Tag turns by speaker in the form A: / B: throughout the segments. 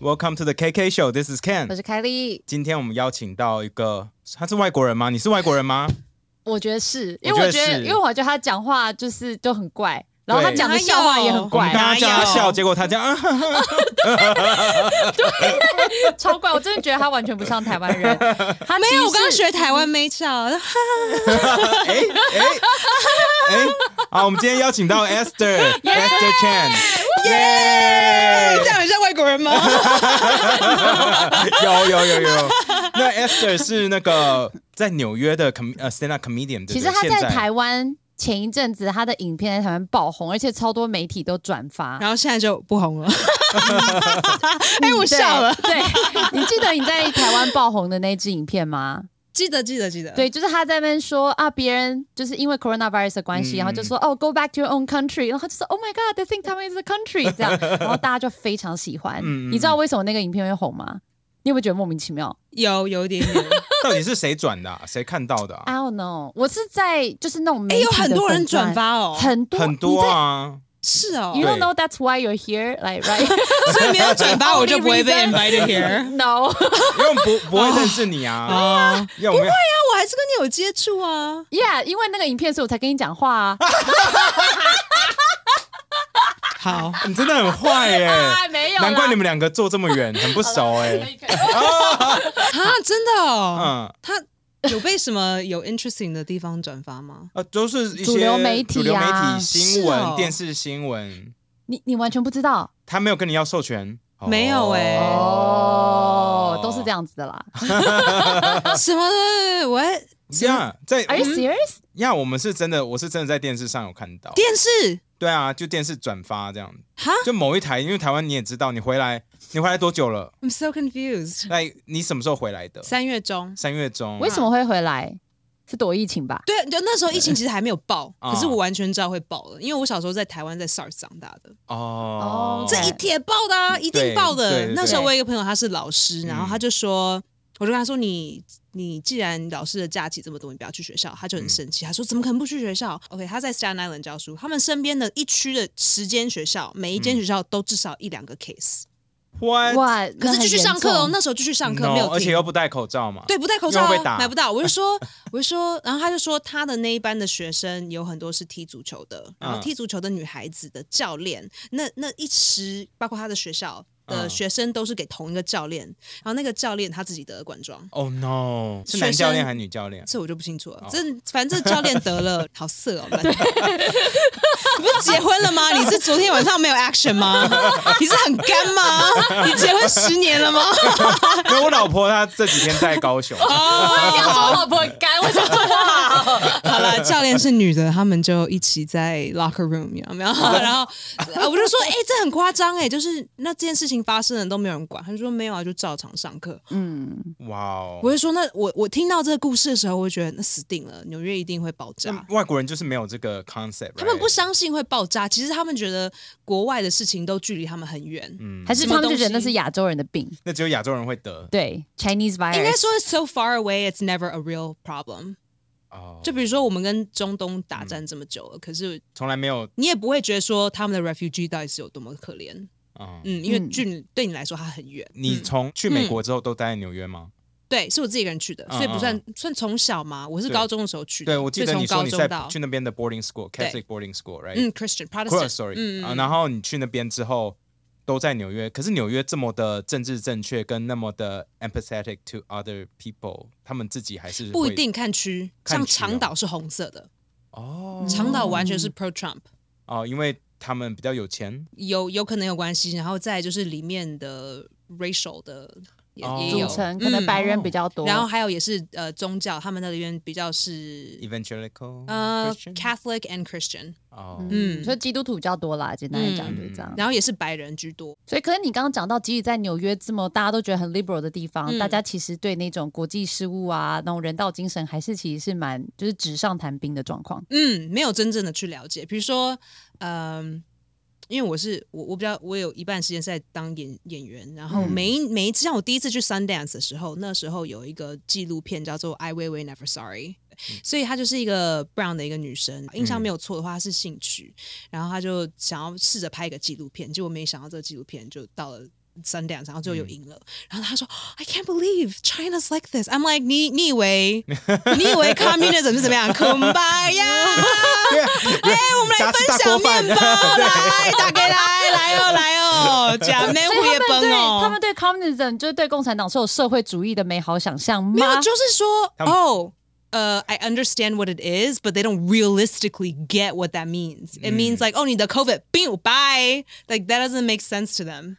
A: Welcome to the KK Show. This is Ken.
B: 我是凯莉，
A: 今天我们邀请到一个，他是外国人吗？你是外国人吗？
B: 我觉得是因
A: 我觉得
B: 为我觉得，
A: 是
B: 因为我觉得他讲话就是都很怪，然后他讲的笑话也很怪
A: 刚，刚叫他笑，结果他这样，啊、
B: 超怪。我真的觉得他完全不像台湾人。他
C: 没有，我刚刚学台湾妹笑，
A: 哎哎哎，好，我们今天邀请到 Esther Esther Chan，耶
C: 这样很像外国人吗？
A: 有有有有。那 Esther 是那个在纽约的 com 呃 stand up comedian，
B: 其实他在台湾前一阵子他的影片在台湾爆红，而且超多媒体都转发。
C: 然后现在就不红了。哎，我笑了。
B: 对，对你记得你在台湾爆红的那支影片吗？
C: 记得记得记得。
B: 对，就是他在那边说啊，别人就是因为 coronavirus 的关系，
A: 嗯
B: 然后就说哦，go back to your own country，然后就说 Oh my God，they think Taiwan is a country，这样，然后大家就非常喜欢。你知道为什么那个影片会红吗？你有没有觉得莫名其妙
C: 有有一点点。
A: 到底是谁转的啊？谁看到的啊
B: ？？I don't know，我是在就是那种媒
C: 哎，
B: 体
C: 有很
B: 的
C: 多人转，发哦，
B: 很多
A: 很多。啊，
C: 是哦
B: You don't know that's why you're here, like right?
C: 所以没有转发 我就不会被 invited here。
B: No,
A: 因为我不不会认识你啊，
C: 哦，
A: 因为我
C: 还是跟你有接触啊。
B: yeah，因为那个影片，所以我才跟你讲话啊。
C: 好，
A: 你真的很坏耶，
B: 啊，没有，
A: 难怪你们两个坐这么远，很不熟哎。
C: 啊，真的哦。
A: 嗯，
C: 他 有被什么有 interesting 的地方转发吗？
A: 呃，都是一些
B: 主流媒体啊
A: 主流媒体新闻、电视新闻，
B: 你你完全不知道？
A: 他没有跟你要授权，
C: 没有欸。
B: 哦，都是这样子的啦。
C: 什么？的？我还
A: 呀，在
B: Are you serious？
A: 呀，我们是真的，我是真的在电视上有看到，
C: 电视
A: 对啊，就电视转发这样，
C: 哈
A: 就某一台，因为台湾你也知道，你回来，你回来多久了
C: ？，I'm so confused。
A: 那你什么时候回来的？
C: 三月中，
A: 三月中
B: 为。什么会回来？是躲疫情吧？
C: 对，就那时候疫情其实还没有爆，
A: 啊
C: 可是我完全知道会爆了，因为我小时候在台湾在 SARS 长大的，
A: 哦，
C: 这一铁爆的啊，一定爆的。那时候我有一个朋友他是老师，然后
A: 嗯
C: 他就说。我就跟他说：“你你既然老师的假期这么多，你不要去学校。”他就很生气，他说：“怎么可能不去学校？”OK，他在 Staten Island 教书，他们身边的一区的十间学校，每一间学校都至少一两个 case，、
A: What？
B: 哇，
C: 可是继续上课哦，
B: 那
C: 时候继续上课
A: No，
C: 没有，
A: 而且又不戴口罩嘛。
C: 对，不戴口罩、啊、
A: 又会被打
C: 买不到。我就说，我就说，然后他就说，他的那一班的学生有很多是踢足球的，然后
A: 嗯
C: 踢足球的女孩子的教练，那那一时包括他的学校的
A: 嗯
C: 学生都是给同一个教练，然后那个教练他自己得了冠状。
A: Oh no！是男教练还是女教练？
C: 这我就不清楚了，
A: 哦
C: 这反正这教练得了，好色哦！烂 你不是结婚了吗？你是昨天晚上没有 action 吗？你是很干吗？你结婚十年了吗？
A: 因为我老婆她这几天在高雄。
C: 哦
B: 我老婆很干，我想说哇，
C: 好了，教练是女的，他们就一起在 locker room 有没有？然后呃我就说，哎、这很夸张哎，就是那这件事情发生了都没有人管，他就说没有啊，就照常上课。
B: 嗯，
A: 哇哦！
C: 我就说，那我我听到这个故事的时候，我就觉得那死定了，纽约一定会爆炸。
A: 外国人就是没有这个 concept，
C: 他们不相信会爆炸，其实他们觉得国外的事情都距离他们很远。
A: 嗯
B: 还是他们就觉得那是亚洲人的病，
A: 那只有亚洲人会得
B: 对，Chinese virus，
C: 应该说，so far away, it's never a real problem。
A: 哦，
C: 就比如说，我们跟中东打战这么久了，可是
A: 从来没有
C: 你也不会觉得说他们的 refugee 到底是有多么可怜。
A: 嗯。
C: 嗯，因为
B: 嗯
C: 距离对你来说它很远。
A: 你
C: 嗯
A: 从去美国之后都待在纽约吗？
C: 对，是我自己一个人去的，所以不算
A: 嗯
C: 算从小嘛。我是高中的时候去的，
A: 对，我记得你说你在去那边的 boarding school，Catholic boarding school，right？
C: 嗯 Christian
A: Protestant，sorry，然后你去那边之后都在纽约，可是纽约这么的政治正确，跟那么的 empathetic to other people，他们自己还是
C: 不一定看区，像长岛是红色的，
A: 哦
C: 长岛完全是 pro Trump，
A: 哦，因为他们比较有钱
C: 有有可能有关系。然后再就是里面的 racial 的也
A: 哦
C: 也有
B: 组，成可能白人比较多，
C: 然后还有也是呃宗教，他们那里面比较是
A: ，evangelical，
C: 呃 Christian？Catholic and Christian，
A: 哦，
B: 嗯，
C: 嗯
B: 所以基督徒比较多啦，简单来讲就是这样。
C: 然后也是白人居多。
B: 所以，可能你刚刚讲到，即使在纽约这么大家都觉得很 liberal 的地方，
C: 嗯
B: 大家其实对那种国际事务啊，那种人道精神，还是其实是蛮就是纸上谈兵的状况。
C: 嗯，没有真正的去了解。比如说，嗯、因为我是我我比较我有一半时间是在当演演员，然后
B: 嗯
C: 每一、每一次像我第一次去 Sundance 的时候，那时候有一个纪录片叫做《I Weiwei Never Sorry》。所以她就是一个 brown 的一个女生，印象没有错的话，她是兴趣，然后她就想要试着拍一个纪录片，结果没想到这个纪录片就到了 Sundance，然后最后有赢了。然后他说：“I can't believe China's like this。”I'm like，你你以为你以为 communism 是怎么样？Kumbaya，
A: 对啊，
C: 哎，我们来
A: 大吃大
C: 分享
A: 锅饭
C: 面包，来打给来来哦来哦，假妹
B: 所以
C: 胡也
B: 他们对
C: 崩哦。
B: 他们对 communism 就是对共产党是有社会主义的美好想象
C: 没有，
B: 吗？
C: 就是说
A: 他们
C: 哦。呃、i understand what it is, but they don't realistically get what that means. It means like, oh, 你的 COVID, bing, bye. Like that doesn't make sense to them.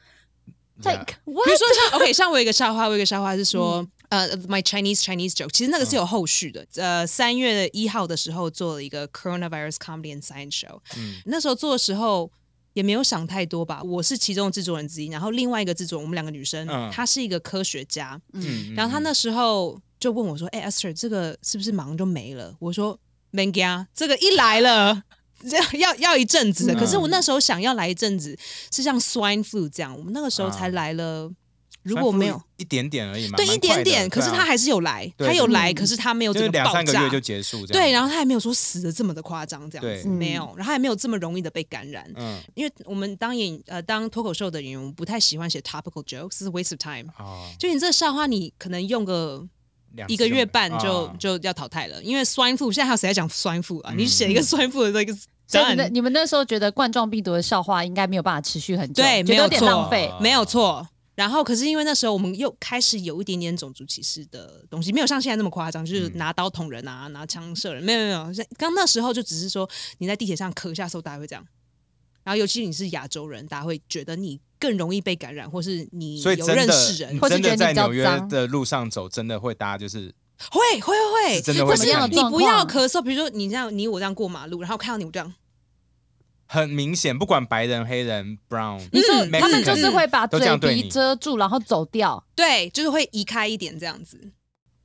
B: Like
C: 比？如说像 OK，像我有一个笑话，我有一个笑话是说，呃、m y Chinese Chinese joke，其实那个是有后续的。呃，三月一号的时候做了一个 Coronavirus Comedy and Science Show，、那时候做的时候。也没有想太多吧，我是其中的制作人之一，然后另外一个制作人，我们两个女生，
A: 嗯
C: 她是一个科学家，
A: 嗯，
C: 然后她那时候就问我说：“哎、e s t h e r 这个是不是马上就没了？”我说：“ m a n g a，这个一来了。”要要一阵子的，可是我那时候想要来一阵子，是像 swine flu 这样，我们那个时候才来了。如果没有
A: 一点点而已嘛，
C: 对一点点，可是他还是有来，他有来，可是他没有这个爆炸
A: 两三个月就结束这样。
C: 对，然后他还没有说死的这么的夸张，这样子
A: 对
C: 没有，然后他还没有这么容易的被感染。
A: 嗯
C: 因为我们当演呃当脱口秀的演员，我们不太喜欢写 topical jokes，是 waste of time。
A: 哦，
C: 就你这笑话，你可能用个一个月半就、
A: 啊
C: 就要淘汰了，因为 swine flu 现在还有谁在讲 swine flu 啊？
A: 嗯
C: 你写一个 swine flu 的那个
B: 所以你们你们那时候觉得冠状病毒的笑话应该没有办法持续很久，
C: 对，没有
B: 浪费。
C: 没有错。然后，可是因为那时候我们又开始有一点点种族歧视的东西，没有像现在那么夸张，就是拿刀捅人啊，拿枪射人，没有没有没有。像刚那时候就只是说你在地铁上咳一下的时候，大家会这样。然后，尤其你是亚洲人，大家会觉得你更容易被感染，或是你有认识人，
B: 或是
A: 真的
B: 觉得你比较
A: 在纽约
B: 脏
A: 的路上走，真的会大家就是
C: 会会会会，
A: 是真的会
C: 可是
B: 怎么样
C: 你不要咳嗽，比如说你这样，你我这样过马路，然后看到你我这样，
A: 很明显，不管白人、黑人、brown，
B: 你说
C: 嗯
B: 他们就是会把嘴鼻遮住，然后走掉。
C: 对，就是会移开一点这样子。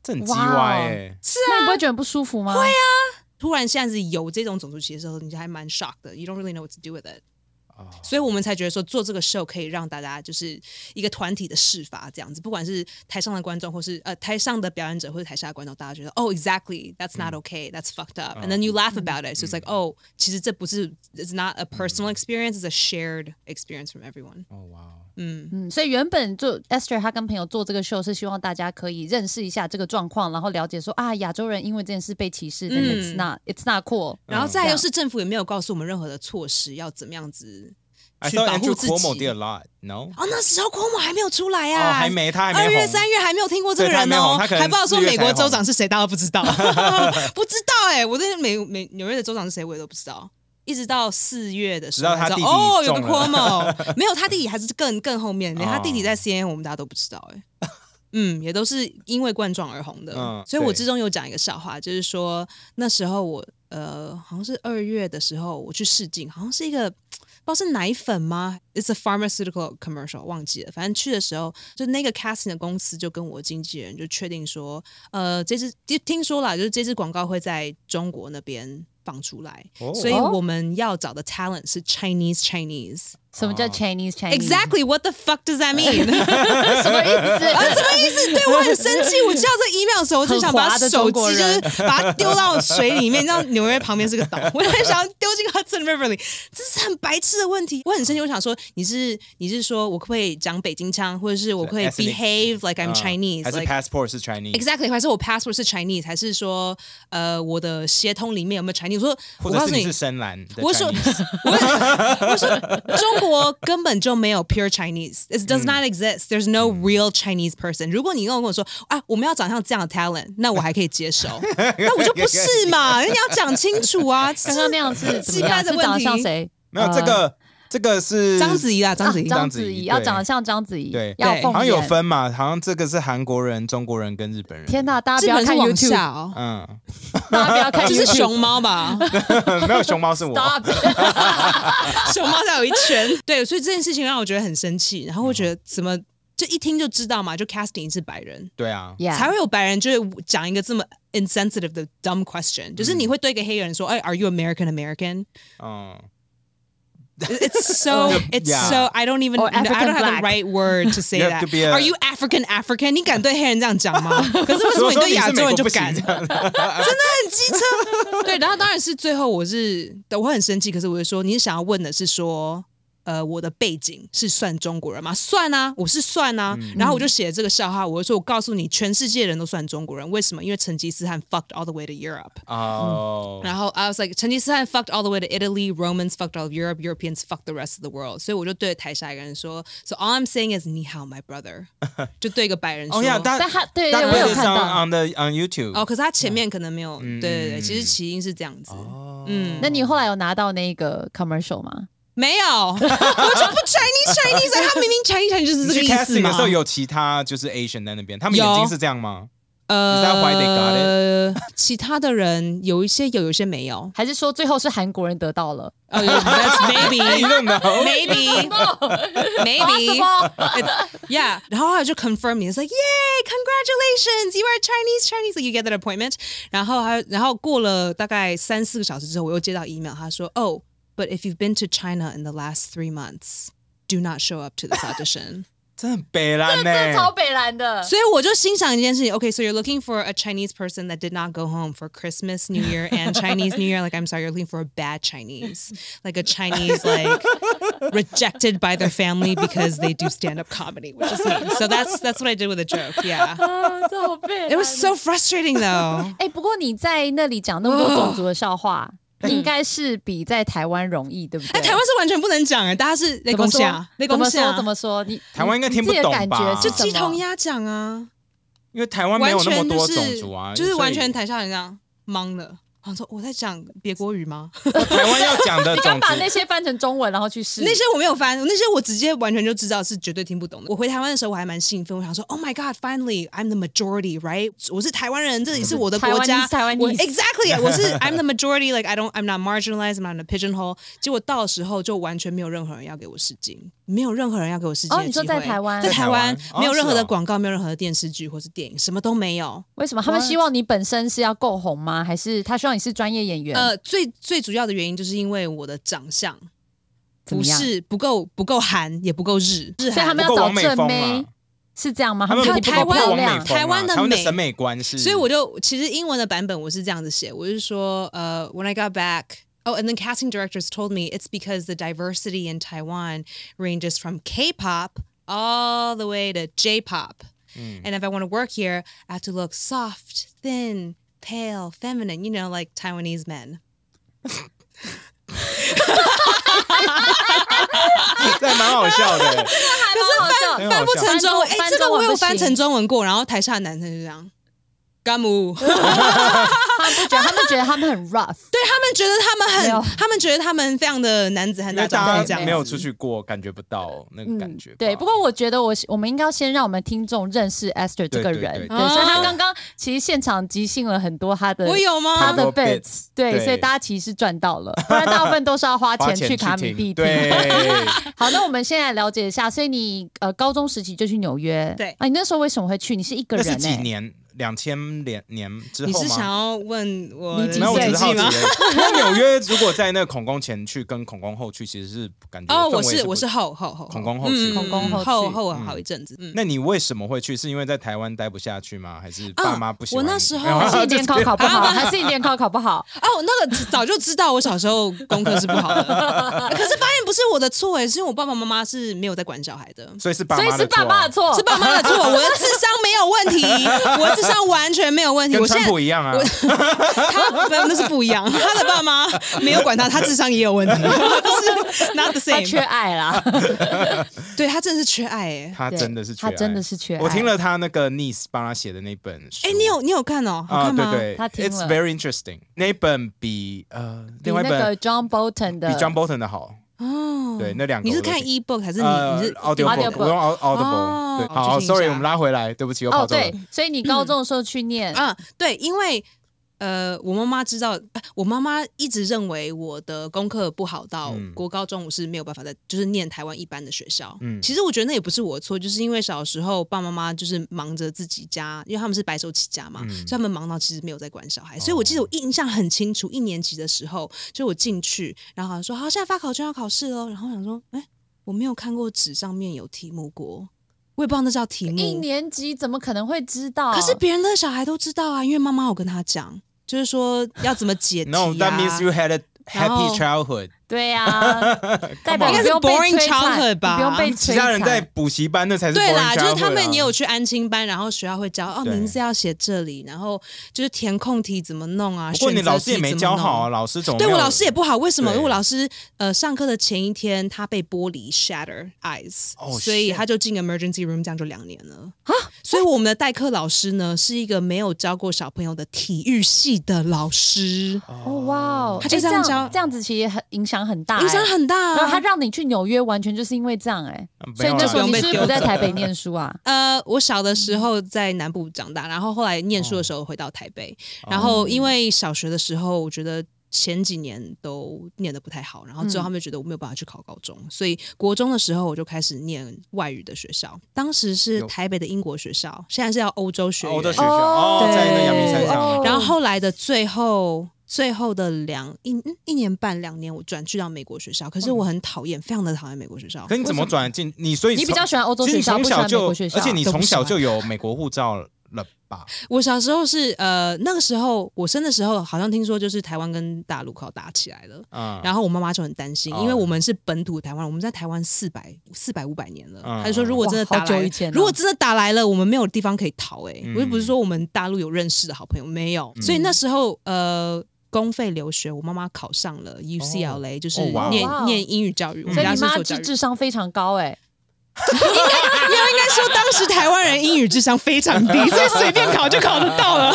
A: 这很鸡
B: 哇哦
A: 歪哎。
B: 那你不会觉得很不舒服吗？会啊，
C: 突然现在是有这种种族歧视的时候，你就还蛮 shocked 的，you don't really know what to do with it。
A: 哦
C: 所以我们才觉得说做这个 show 可以让大家就是一个团体的释法这样子，不管是台上的观众，或是呃台上的表演者，或者台下的观众，大家觉得哦、exactly that's not okay that's fucked up，and then you laugh about it，so it's like 哦，其实这不是 it's not a personal experience，it's a shared experience from everyone。
A: 哦哇哦，
C: 嗯，
B: 嗯，所以原本就 Esther 她跟朋友做这个秀是希望大家可以认识一下这个状况，然后了解说啊，亚洲人因为这件事被歧视，但、
C: 嗯
B: it's not it's not cool。
C: 然后
A: 嗯
C: 再又是政府也没有告诉我们任何的措施要怎么样子
A: I
C: 去保护自
A: Cuomo
C: 己。
A: did a。lot. No，
C: 哦，那时候 Cuomo 还没有出来
A: 哦，
C: 啊，
A: 还没，他还没
C: 二月、
A: 红。
C: 三月还没有听过这个
A: 对他还
C: 人哦，
A: 红他可能
C: 还不知道说美国州长是谁，大家都不知道 不知道哎、我对美美纽约的州长是谁我也都不知道。一直到四月的时候才知道，
A: 直到他弟弟
C: 哦，有个 Cuomo，没有他弟弟还是更更后面，连他弟弟在 CNN 我们大家都不知道哎、嗯，也都是因为冠状而红的，
A: 嗯
C: 所以我
A: 对。
C: 之中有讲一个笑话，就是说那时候我呃好像是二月的时候我去试镜，好像是一个不知道是奶粉吗？It's a pharmaceutical commercial，忘记了。反正去的时候，就那个 casting 的公司就跟我经纪人就确定说，呃，这支就听说啦，就是这支广告会在中国那边放出来，
A: 哦
C: 所以我们要找的 talent 是 Chinese Chinese。
B: 什么叫
A: 哦
B: Chinese
C: Chinese？Exactly what the fuck does that mean？
B: 什么意思？
C: 啊，什么意思？对我很生气。我接到这个 email 的时候，我就想把手机就是把它丢到水里面，你知道纽约旁边是个岛，我很想要丢进 Hudson River 里，这是很白痴的问题。我很生气，我想说你是你是说我可不可以讲北京腔，或者是我可以 behave like I'm
A: 嗯
C: Chinese，
A: 还是 passport 是
C: Chinese，Exactly，还是我 passport 是 Chinese，还是说呃我的协同里面有没有 Chinese？我说我告诉你
A: 是，深蓝
C: 我说我我说中国根本就没有 pure Chinese，it does not exist. There's no real Chinese person. 如果你跟我跟我说啊，我们要长像这样的 talent，那我还可以接受。那我就不是嘛，你要讲清楚啊。
B: 刚刚那样是怎
C: 鸡
B: 么样？是长得
C: 掰的问题
B: 像谁？
A: 没有这个这个是
C: 章子怡啊，章子怡
B: 啊，章
A: 章子怡
B: 要长得像章子怡，
A: 对
C: 对
B: 要
A: 好像有。分嘛，好像这个是韩国人、中国人跟日本人。
B: 天哪，大家不要看
C: 本是往
B: YouTube，
C: 下哦，
A: 嗯，
B: 大家不要看
C: 这是。熊猫吧？
A: 没有熊猫是我。
C: 熊猫才有一圈。对，所以这件事情让我觉得很生气，然后我觉得怎么就一听就知道嘛，就 casting 是白人。
A: 对啊
C: 才会有白人就是讲一个这么 insensitive 的 dumb question，就是你会对一个黑人说，哎，Are you American American？
A: 嗯，
C: It's so it's
A: Yeah.
C: so I don't even
B: Or
C: I don't
B: African
C: have
B: black.
C: the right word to say
A: You have
C: that.
A: to be a-
C: Are you African African？你敢对黑人这样讲吗？可是为什么你
A: 所以说你
C: 对亚洲人
A: 是美国不行
C: 就敢？
A: 这样
C: 很机车。对，然后当然是最后我是我很生气，可是我就说，你想要问的是说 呃，我的背景是算中国人吗？算啊，我是算啊。然后我就写了这个笑话，我就说我告诉你，全世界人都算中国人，为什么？因为成吉思汗 fucked all the way to Europe。
A: 哦，
C: 然后 I was like，成吉思汗 fucked all the way to Italy，Romans fucked all of Europe，Europeans fucked the rest of the world。所以我就对着台下一个人说，So all I'm saying is 你好，my brother，就对一个白人说。
A: 哦呀，
B: 但他对对，我有看到。
A: on the on YouTube。
C: 哦，可是他前面可能没有，
A: 嗯
C: 对对对，
A: 嗯
C: 其实起因是这样子，
A: 哦
C: 嗯，
B: 那你后来有拿到那个 commercial 吗？
C: 没有，我就不 Chinese Chinese，他明明 Chinese Chinese 就是这个意思
A: casting 的时候有其他就是 Asian 在那边，他们眼睛是这样吗？Is
C: 呃
A: that why they got
C: 呃，其他的人有一些有，有一些没有。
B: 还是说最后是韩国人得到了
C: 哦、oh,，That's maybe
A: You don't know.
C: maybe maybe yeah。然后他就 confirm me，it's like yay congratulations you are Chinese Chinese you get that appointment。然后还然后过了大概三四个小时之后，我又接到 email，他说 Oh but if you've been to China in the last three months do not show up to this audition。
A: 真的很北蓝呢、
B: 这超北蓝的。
C: 所以我就心想一件事情，Okay, so you're looking for a Chinese person that did not go home for Christmas, New Year, and Chinese New Year. Like, I'm sorry, you're looking for a bad Chinese, like a Chinese like rejected by their family because they do stand up comedy, which is me. So that's that's what I did with the joke. Yeah,
B: 啊，这好北蓝
C: it was so frustrating though.
B: 哎、不过你在那里讲那么多种族的笑话， 应该是比在台湾容易，对不对？
C: 哎，台湾是完全不能讲哎，大家是雷
B: 怎么说
C: 公下，雷
B: 怎么说？
C: 公下
B: 怎，么说？你
A: 台湾应该听不懂
B: 感觉
A: 吧
C: 就鸡同鸭讲啊，
A: 因为台湾没
C: 完
A: 有那么
C: 全
A: 多
C: 就是
A: 种族啊，
C: 就是完全台下人这样懵的。我想说我在讲别国语吗？
A: 台湾要讲的
B: 你敢把那些翻成中文然后去试。
C: 那些我没有翻那些我直接完全就知道是绝对听不懂的。我回台湾的时候我还蛮兴奋我想说 oh my god finally i'm the majority right 我是台湾人这里是我的国家。
B: 我是台湾人
C: exactly 我是 i'm the majority like i don't i'm not marginalized i'm not a pigeonhole 结果到时候就完全没有任何人要给我试镜。没有任何人要给我试镜
B: 哦你说
C: 的机会。
B: 在台湾
C: 在台湾
A: 在台湾
C: 没有任何的广告，没有任何的电视剧或是电影，什么都没有。
B: 为什么他们希望你本身是要够红吗？还是他希望你是专业演员？
C: 呃，最最主要的原因就是因为我的长相不是不够不够韩，也不够日，日
B: 所以他
C: 韩
B: 们要找正妹是这样吗？
A: 他们
C: 台湾台湾的美
A: 台湾的审美观是，
C: 所以我就其实英文的版本我是这样子写，我是说呃、w h e n I got back。Oh, and then casting directors told me it's because the diversity in Taiwan ranges from K-pop all the way to J-pop. And if I want to work here, I have to look soft, thin, pale, feminine, you know, like Taiwanese men.
A: 这还蛮好笑的。
B: 可是
A: 很好笑
C: 翻不成中文，哎、
B: 翻
C: 这个我有
B: 不行
C: 翻成中文过，然后台下的男生就这样，干姆。
B: 他们不觉得，他们觉得他们很 rough。
C: 对他们觉得他们很，他们觉得他们非常的男子汉
A: 因为
C: 大丈夫这样。子，
A: 家没有出去过，感觉不到那个感觉
B: 对，不过我觉得我我们应该要先让我们听众认识 Esther 这个人，
A: 对对对
B: 对，所以他
C: 哦
B: 刚刚其实现场即兴了很多他的
C: 我有吗？
B: 他的
A: bits，bits，
B: 对，
A: 对。
B: 所以大家其实是赚到了，不然大部分都是要花
A: 花钱
B: 钱去卡米
A: 听
B: 蒂听。
A: 对，
B: 好，那我们现在了解一下，所以你呃高中时期就去纽约，
C: 对。
B: 啊，你那时候为什么会去？你是一个人、欸，
A: 是几年？两千年年之后吗？
C: 你是想要问我的
B: 你几
A: 没有，我只
B: 岁
A: 是好奇
C: 年纪吗？
A: 而已。因为纽约如果在那个孔工前去跟孔工后去，其实是感觉
C: 哦，我是我是后后后
A: 孔工后去
C: 嗯
B: 孔工后
C: 后后好一阵子，嗯。
A: 那你为什么会去？是因为在台湾待不下去吗？还是
C: 啊
A: 爸妈不喜欢？
C: 我那时候
B: 还 是你联考考不好，
C: 啊
B: 还是你联考考不好？
C: 哦，那个早就知道我小时候功课是不好的，可是发现不是我的错哎，是因为我爸爸妈妈是没有在管小孩的。
A: 所以是爸
B: 所以
A: 妈的
B: 是爸妈的
A: 错
C: 是爸妈的错，我的智商没有问题，我的智商完全没有问题。
A: 跟
C: 我现在
A: 川普一样啊。
C: 他那那是不一样，他的爸妈没有管他，他智商也有问题，就是 not the
B: 他缺
C: same。
B: 爱啦，
C: 对他真的是缺爱哎。
A: 他真的是缺爱，
B: 他真的是缺爱。
A: 我听了他那个 niece 帮他写的那本书，
C: 哎，你有你有看哦？好
A: 啊？
C: 看吗？
A: 对对
B: 他听
A: ，It's very interesting。那本比呃另外一本
B: John Bolton 的
A: 比 John Bolton 的好。
C: 哦，
A: 对，那两个
C: 你是看
A: 我都听
C: ebook 还是你
A: 呃
C: 你是
A: audio
B: Audiobook
A: book，我用 Au- Audible。
C: 哦
A: 对，好，sorry，我们拉回来，对不起，又
B: 哦，
A: 跑走了
B: 对。，所以你高中的时候去念，
C: 嗯，对，因为呃，我妈妈知道，呃我妈妈一直认为我的功课不好到
A: 嗯
C: 国高中我是没有办法在就是念台湾一般的学校。
A: 嗯
C: 其实我觉得那也不是我的错，就是因为小时候爸爸妈妈就是忙着自己家，因为他们是白手起家嘛，
A: 嗯
C: 所以他们忙到其实没有在管小孩。所以我记得我印象很清楚，一年级的时候，就我进去，然后好像说好，现在发考卷要考试喽，然后我想说，哎，我没有看过纸上面有题目过。我也不知道那叫题目，
B: 一年级怎么可能会知道？
C: 可是别人的小孩都知道啊，因为妈妈有跟他讲，就是说要怎么解题、啊。
A: No, that means you had a happy childhood.
B: 对呀，代表
C: 应该是
B: 你不用被
C: boring childhood 吧。
B: 不用被摧
A: 其他人在补习班，那才是
C: 对啦，就是他们也有去安亲班，然后学校会教哦，
A: 对。
C: 名字要写这里，然后就是填空题怎么弄啊。
A: 不过你老师也没教好啊，。老师总
C: 对我老师也不好，为什么？
A: 对。
C: 因为我老师呃上课的前一天他被玻璃 shatter eyes，、
A: 哦
C: 所以他就进 emergency room，这样就两年了。啊。所以我们的代课老师呢是一个没有教过小朋友的体育系的老师，
B: 哦哇哦，
C: 他就
B: 哎
C: 这样教。
B: 这样子其实也很影响很大，
C: 影响
B: 哎。
C: 很大、
B: 然后他
C: 啊。
B: 让你去纽约，完全就是因为这样哎、
A: 嗯
B: 所以那时候你是不是不在台北念书啊？
C: 呃，我小的时候在南部长大，然后后来念书的时候回到台北，然
A: 哦
C: 后因为小学的时候，我觉得。前几年都念的不太好，然后之后
B: 嗯
C: 他们就觉得我没有办法去考高中，所以国中的时候我就开始念外语的学校。当时是台北的英国学校，现在是要欧洲学院。
A: 欧洲学校哦，
C: 对
A: 在那阳明山上
B: 哦，
C: 然后后来的最后最后的两一嗯一年半两年，我转去到美国学校，可是我很讨厌，非常的讨厌美国学校。
A: 可你怎么转进你？所以
B: 你比较喜欢欧洲学校，不喜欢美
A: 从小就
B: 国学校，
A: 而且你从小就有美国护照了吧？
C: 我小时候是呃那个时候我生的时候，好像听说就是台湾跟大陆靠打起来了。
A: 嗯，
C: 然后我妈妈就很担心，
A: 哦
C: 因为我们是本土台湾，我们在台湾四百四百五百年了。
A: 嗯
C: 她就说，如果真的打如果真的打来了，我们没有地方可以逃、欸。哎、
A: 嗯
C: 我又不是说我们大陆有认识的好朋友，没有。
A: 嗯
C: 所以那时候呃，公费留学，我妈妈考上了 UCLA，、就是
A: 哦哇哦
C: 念、
B: 哦
C: 念英语教育。我们
B: 所以你妈
C: 家是做教育，
B: 智智商非常高哎、
C: 应该应该说当时台湾人英语智商非常低，所以随便考就考得到了。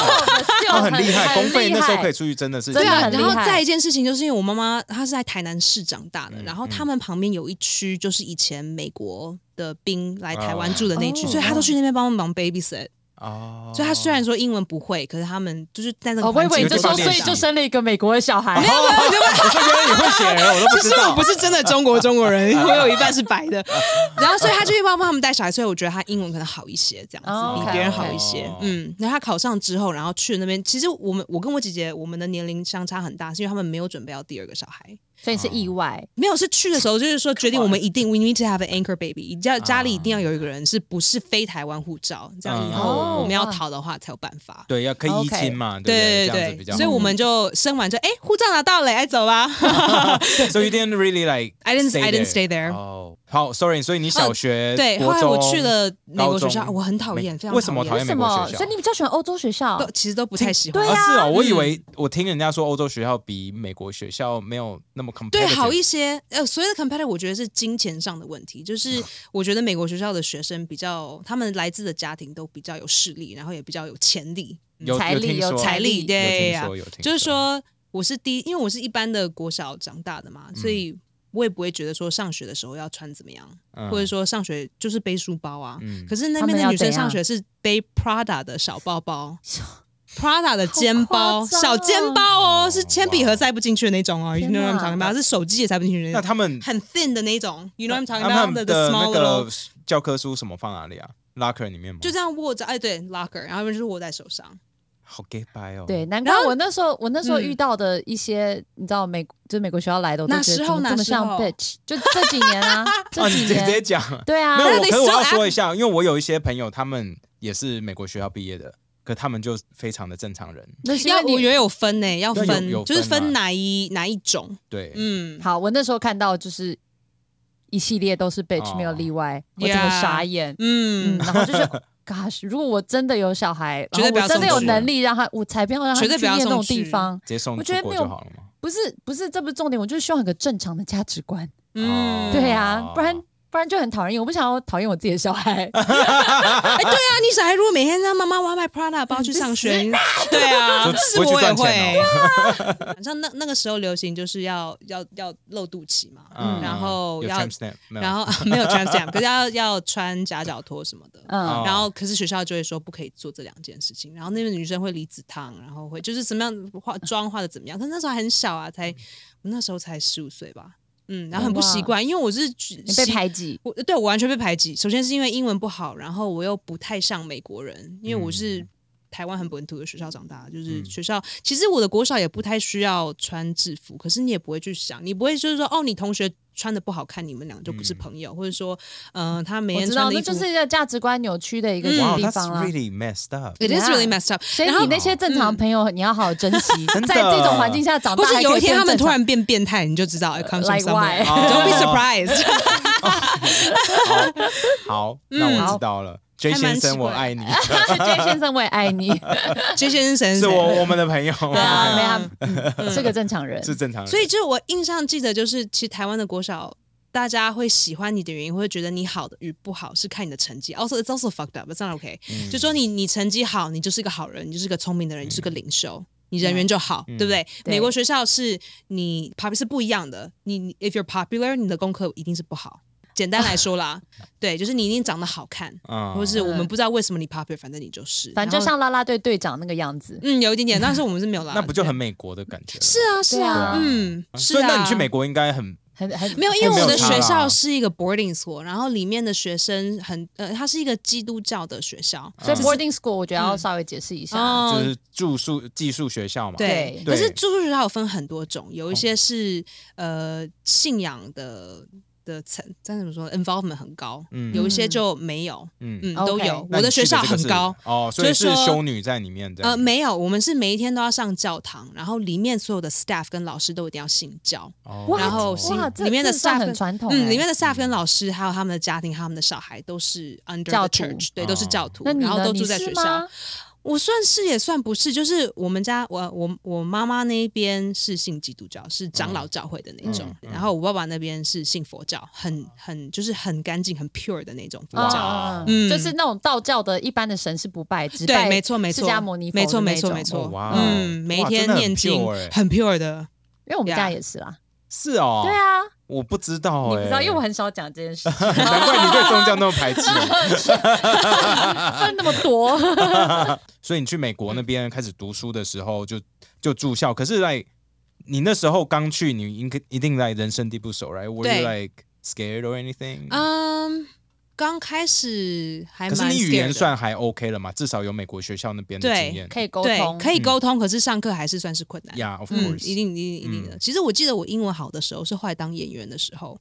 A: 他 很厉害，公费那时候可以
B: 以。
A: 出去，真的是
C: 对啊，然后再一件事情，就是因为我妈妈她是在台南市长大的，
A: 嗯
C: 然后他们旁边有一区就是以前美国的兵来台湾
A: 哦
C: 住的那一区，
B: 哦
C: 所以她都去那边帮忙 babysit。
A: 哦，
C: 所以他虽然说英文不会，可是他们就是在那个
B: 哦，我以
C: 环境
B: 为你就说，所以就生了一个美国的小孩。
A: 没有没有，我说原来你会写人，我都不知道
C: 就是 我不。是真的中国中国人，我有一半是白的。然后所以他就去帮帮他们带小孩，所以我觉得他英文可能好一些，这样子、
B: 哦
C: 比别人好一些。嗯，然后他考上之后，然后去那边，其实我们我跟我姐姐我们的年龄相差很大，是因为他们没有准备要第二个小孩。
B: 所以是意外。
C: 没有，是去的时候就是说决定我们一定 we need to have an anchor baby，家
A: 啊
C: 家里一定要有一个人是不是非台湾护照，这样以
A: 嗯
C: 后
B: 哦
C: 我们要逃的话才有办法。
A: 对，要可以移亲嘛，对不
C: 对对。所以我们就生完就哎，护照拿到了，哎，走吧。
A: So you didn't really like
C: I didn't I didn't stay there。
A: 哦，好，sorry，所以你小学、
C: 对，后来我去了美国学校，我很讨厌，
A: 美
C: 非常
A: 为什么讨厌美
B: 为什么？
A: 国学校
B: 所以你比较喜欢欧洲学校
C: 都？其实都不太喜欢。
B: 对啊
A: 是哦，我以
C: 嗯
A: 为我听人家说欧洲学校比美国学校没有那么 competitive，
C: 对，好一些。呃，所谓的 competitive，我觉得是金钱上的问题。就是我觉得美国学校的学生比较，他们来自的家庭都比较有势力，然后也比较有潜力。
A: 有
B: 财力有
C: 财力对呀就是说，我是第一，因为我是一般的国小长大的嘛，所以我也不会觉得说上学的时候要穿怎么样，
A: 嗯
C: 或者说上学就是背书包啊。
A: 嗯
C: 可是那边的女生上学是背 Prada 的小包包。Prada 的肩包，小肩包哦，
A: 哦
C: 是铅笔盒塞不进去的那种哦，you
B: 天
C: know what I'm talking about？是手机也塞不进去的那种，
A: 那他们
C: 很 thin 的那种，you know what I'm talking
A: 他
C: about？
A: 们的那
C: small
A: 个
C: little，
A: 教科书什么放哪里啊？locker 里面吗？
C: 就这样握着，哎，对，locker，然后就是握在手上。
A: 好 gay 白哦。
B: 对，难怪我那时候我那时候
C: 嗯。
B: 遇到的一些，你知道美就是美国学校来的，我都觉得
C: 时候哪
B: 怎么这么像 bitch，就这几年啊，这
A: 啊，
B: 几
A: 你直接
B: 年，
A: 讲。
B: 对啊。
A: 没，有，我可是我要说一下，因为我有一些朋友，他们也是美国学校毕业的，可他们就非常的正常人。
B: 那是因为你
C: 要我觉得有分呢，要分，就是
A: 分
C: 哪一哪一种。
A: 对，
C: 嗯，
B: 好，我那时候看到就是一系列都是 bitch，、
A: 哦
B: 没有例外，我整个
C: Yeah
B: 傻眼。
C: 嗯，
B: 嗯，然后就是 gosh，如果我真的有小孩，然后我真的有
C: 送去
B: 能力让他，我才不要让他去念那种地方。
A: 直接送出国
B: 我觉得没有
A: 就好了嘛。
B: 不是不是，这不是重点，我就是希望有个正常的价值观。
C: 嗯，
B: 对啊
A: 哦，
B: 不然不然就很讨人厌。我不想要讨厌我自己的小孩。
C: 哎，对啊，你小孩如果每天让妈妈挖卖 Prada 包去上学，对啊，我也会。反正那那个时候流行就是要要要露肚脐嘛，
A: 嗯
C: 然后要然后没有 trans jam，可是要要穿夹脚拖什么的。然后，可是学校就会说不可以做这两件事情。然后那个女生会离子烫，然后会就是怎么样化妆化的怎么样。可是那时候还很小啊，才我那时候才十五岁吧，嗯，然后很不习惯，因为我是
B: 你被排挤。
C: 我对我完全被排挤。首先是因为英文不好，然后我又不太像美国人，因为我是台湾很本土的学校长大，就是
A: 嗯
C: 学校。其实我的国小也不太需要穿制服，可是你也不会去想，你不会就是说哦，你同学穿的不好看，你们俩就不是朋友，或者说，嗯、他每
B: 我知道，
C: 天穿的衣服。
B: 那就是一个价值观扭曲的一个
C: 嗯
A: 哇，That's
B: 地方。
A: really messed up。
C: It is really messed up。
B: 所以你那些正常朋友，你要好好珍惜，在这种环境下长大，
C: 不是有一天他们突
B: 然。
C: 变变态，你就知道
B: Like
C: somewhere. why？Don't be
A: 哦
C: surprised.
A: 好，那我知道了。J 先生，我爱你，
B: J 先生，我也爱你。
C: J 先生
A: 是我我们的朋友，
B: 对 啊，没他嗯是个正常人。
A: 是正常人。
C: 所以就我印象记得，就是其实台湾的国小。大家会喜欢你的原因，会觉得你好的与不好是看你的成绩。Also, it's also fucked up. It's not okay.
A: 嗯
C: 就说你你成绩好，你就是个好人，你就是个聪明的人，你就是个领袖，你人缘就好，
A: 嗯
C: 对不对？
B: 对
C: 美国学校是你 pop 是不一样的。你你 if you're popular，你的功课一定是不好。简单来说啦，对，就是你一定长得好看，
A: 嗯
C: 或是我们不知道为什么你 popular，反正你就是，
B: 反正就
C: 然后
B: 像啦啦队队长那个样子。
C: 嗯有一点点，但是我们是没有啦，
A: 那不就很美国的感觉了？
C: 是啊是
B: 对啊
C: 啊，嗯，是
A: 所以
C: 啊。
A: 那你去美国应该很
B: 很很
C: 没有，因为我的学校是一个 boarding school，然后里面的学生很呃，它是一个基督教的学校，
B: 所以
A: 嗯
B: boarding school 我觉得要稍微解释一下。
C: 哦
A: 就是住宿寄宿学校嘛？
C: 对，
A: 对
C: 可是住宿学校有分很多种，有一些是呃信仰的的层，这样怎么说？involvement 很高，
A: 嗯
C: 有一些就没有，
A: 嗯
C: 嗯，都有。我的学校很高。
A: 哦，所以
C: 是说
A: 修女在里面的。
C: 呃，没有，我们是每一天都要上教堂，然后里面所有的 staff 跟老师都一定要信教。然后
B: 哇，
C: 里面的 staff
B: 很传统欸。
C: 嗯，里面的 staff 跟老师，还有他们的家庭、他们的小孩，都是 under
B: 教
C: the
B: 徒
C: church，对，都是教徒？然后都住在学校
B: 吗。？
C: 我算是也算不是，就是我们家我我我妈妈那边是信基督教，是长老教会的那种，
A: 嗯嗯
C: 然后我爸爸那边是信佛教，很很就是很干净、很 pure 的那种佛教。
A: 哇
C: 嗯。
B: 就是那种道教的一般的神是不拜，只
C: 对，
B: 拜
C: 没错没错，
B: 释迦牟尼佛
C: 没错没错没错，嗯，每一天念经
A: pure 欸。
C: 很 pure 的，
B: 因为我们家也是啦。
A: 是哦，
B: 对，啊，
A: 我不知道哎，
B: 你不知道，因为我很少讲这件事，
A: 难怪你对宗教那么排斥。
B: 分那么多。
A: 所以你去美国那边开始读书的时候就就住校，可是在你那时候刚去，你应该一定在人生地不熟，right？Were you like scared or anything？
C: 嗯，刚开始还蛮
A: 可是你语
C: scared 的
A: 言算还 OK 了嘛？至少有美国学校那边的
C: 对
A: 经验。
B: 可以沟
C: 对
B: 通，
C: 可以沟通，可是上课还是算是困难。
A: Yeah，of
C: 嗯
A: ，course，
C: 一定一定一定的。其实我记得我英文好的时候是后来当演员的时候，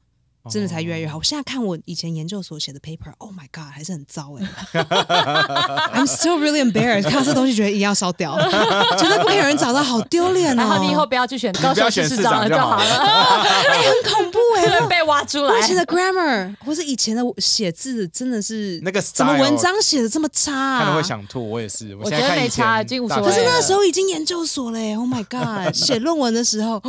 C: 真的才越来越好。我现在看我以前研究所写的 paper，Oh my god，还是很糟哎、I'm still really embarrassed，看到这东西觉得一定要烧掉，觉得不可以有人找到，好丢脸哦。
B: 然后你以后不要去选高雄市市长
A: 就好
B: 好了，
C: 哎、很恐怖哎、
B: 会被挖出来
C: 我以。前的 grammar 或是以前的写字真的是
A: 那个
C: 怎么文章写的这么差、啊？
A: 看了会想吐，我也是。
B: 我觉得没
A: 现在看以前
B: 差已经无所谓
C: 可是那
B: 了
C: 时候已经研究所嘞，Oh my god！写论文的时候，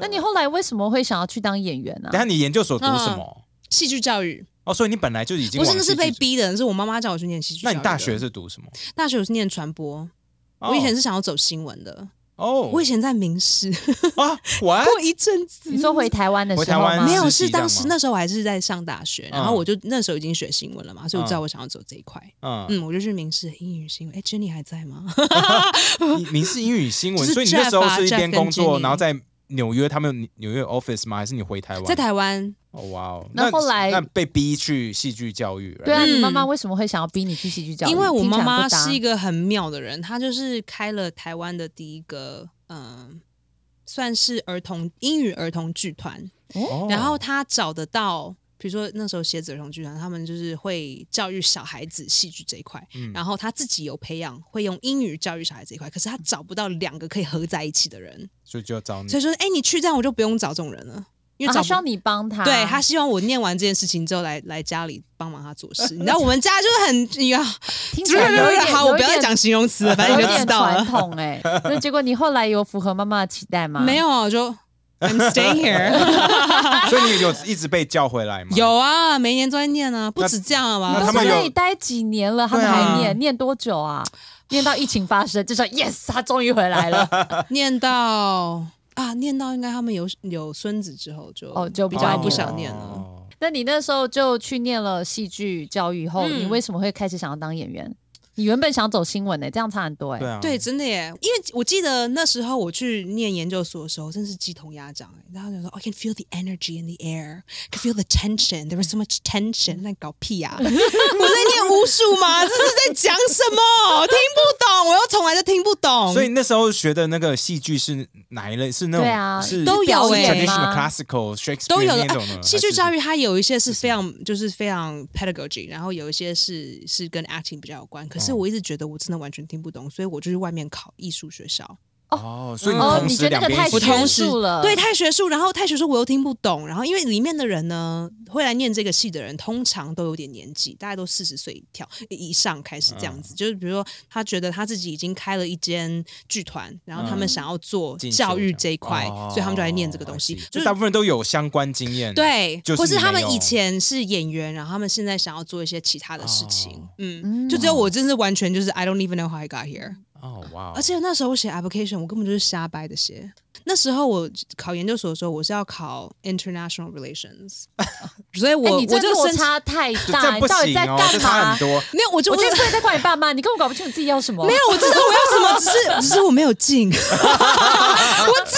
B: 那你后来为什么会想要去当演员呢
A: 究所读什么？
C: 戏剧教育
A: 哦，所以你本来就已经
C: 不是那是被逼的，是我妈妈叫我去念戏剧教育的。
A: 那你大学是读什么？
C: 大学我是念传播，我以前是想要走新闻的。
A: 哦，
C: 我以前在明视
A: 啊？
C: 过一阵子，
B: 你说回台湾的
A: 回台湾
B: 时候吗？
C: 没有？是当时那时候我还是在上大学，然后
A: 嗯
C: 我就那时候已经学新闻了嘛，所以我知道我想要走这一块。
A: 嗯，
C: 嗯，我就去明视英语新闻。哎，Jenny 还在吗？
A: 你你是英语新闻，所以你那时候是一边工作，然后在纽约，他们有纽约有 office 吗？还是你回台湾？
C: 在台湾，
A: 哦，哇哦，
B: 那后来
A: 那被逼去戏剧教育，
B: 对啊？你妈
C: 嗯
B: 妈为什么会想要逼你去戏剧教育？
C: 因为我妈妈是一个很妙的人，她就是开了台湾的第一个，嗯、算是儿童英语儿童剧团。
A: 哦
C: 然后她找得到，比如说那时候写子儿童剧团，他们就是会教育小孩子戏剧这一块，
A: 嗯
C: 然后他自己有培养会用英语教育小孩这一块，可是他找不到两个可以合在一起的人，
A: 所以就要找你
C: 所以说，哎，你去这样我就不用找这种人了。因为
B: 啊他需要你帮他，
C: 对他希望我念完这件事情之后来来家里帮忙他做事。你知道我们家就是很呀，
B: 听起来 有一点
C: 好，我不要再讲形容词了，反正你就知道了
B: 传。统哎。那结果你后来有符合妈妈的期待吗？
C: 没有啊，就 I'm staying here。
A: 所以你有一直被叫回来吗？
C: 有啊，每年都在念啊，不止这样了吧？
A: 他们有
B: 那里待几年了，他们还念念多久啊？念到疫情发生，就说 yes，他终于回来了。
C: 念到啊，念到应该他们有有孙子之后就
B: 哦就
C: 比较不想念了。
A: 哦
B: 那你那时候就去念了戏剧教育后，
C: 嗯
B: 你为什么会开始想要当演员？你原本想走新闻呢、这样差很多哎、
A: 对啊，
C: 对，真的耶！因为我记得那时候我去念研究所的时候，真是鸡同鸭讲哎。然后就说，I can feel the energy in the air, can feel the tension. There was so much tension. 那搞屁啊！我在念巫术吗？这是在讲什么？听不懂，我又从来都听不懂。
A: 所以那时候学的那个戏剧是哪一类？是那种
B: 对啊
A: 是
C: 都有
A: 哎
C: 欸
A: traditional classical Shakespeare
C: 都有的
A: 那种
C: 戏剧教
A: 育
C: 育，它有一些是非常就是非常 pedagogy，然后有一些是是跟 acting 比较有关。可是
A: 哦
C: 我一直觉得我真的完全听不懂，所以我就去外面考艺术学校。
A: 哦，所以你
B: 哦，
A: 同时
B: 你觉得那个太学
C: 同时
B: 术了？
C: 对，太学术，然后太学术我又听不懂，然后因为里面的人呢，会来念这个戏的人，通常都有点年纪，大概都四十岁以跳以上开始这样
A: 嗯
C: 子。就是比如说，他觉得他自己已经开了一间剧团，然后他们
A: 嗯
C: 想要做
A: 进修
C: 教育
A: 这
C: 一块，
A: 哦
C: 所以他们就来念这个东西。就
A: 就是大部分都有相关经验，，
C: 对，
A: 就是
C: 或是他们
A: 有
C: 以前是演员，然后他们现在想要做一些其他的事情。
A: 哦
C: 嗯，
B: 嗯
C: 就只有我真是完全就是 I don't even know how I got here。
A: 哦哇哦，
C: 而且那时候我写 application，我根本就是瞎掰的写。那时候我考研究所的时候，我是要考 international relations，所以
B: 哎、
C: 我、我就申
B: 落差太大，到底在干嘛
A: 差很？多。
C: 没有，我就
B: 我觉得不能再怪你爸妈，你根本搞不清楚自己要什么。
C: 没有，我知道我要什么，只是只是我没有进。我知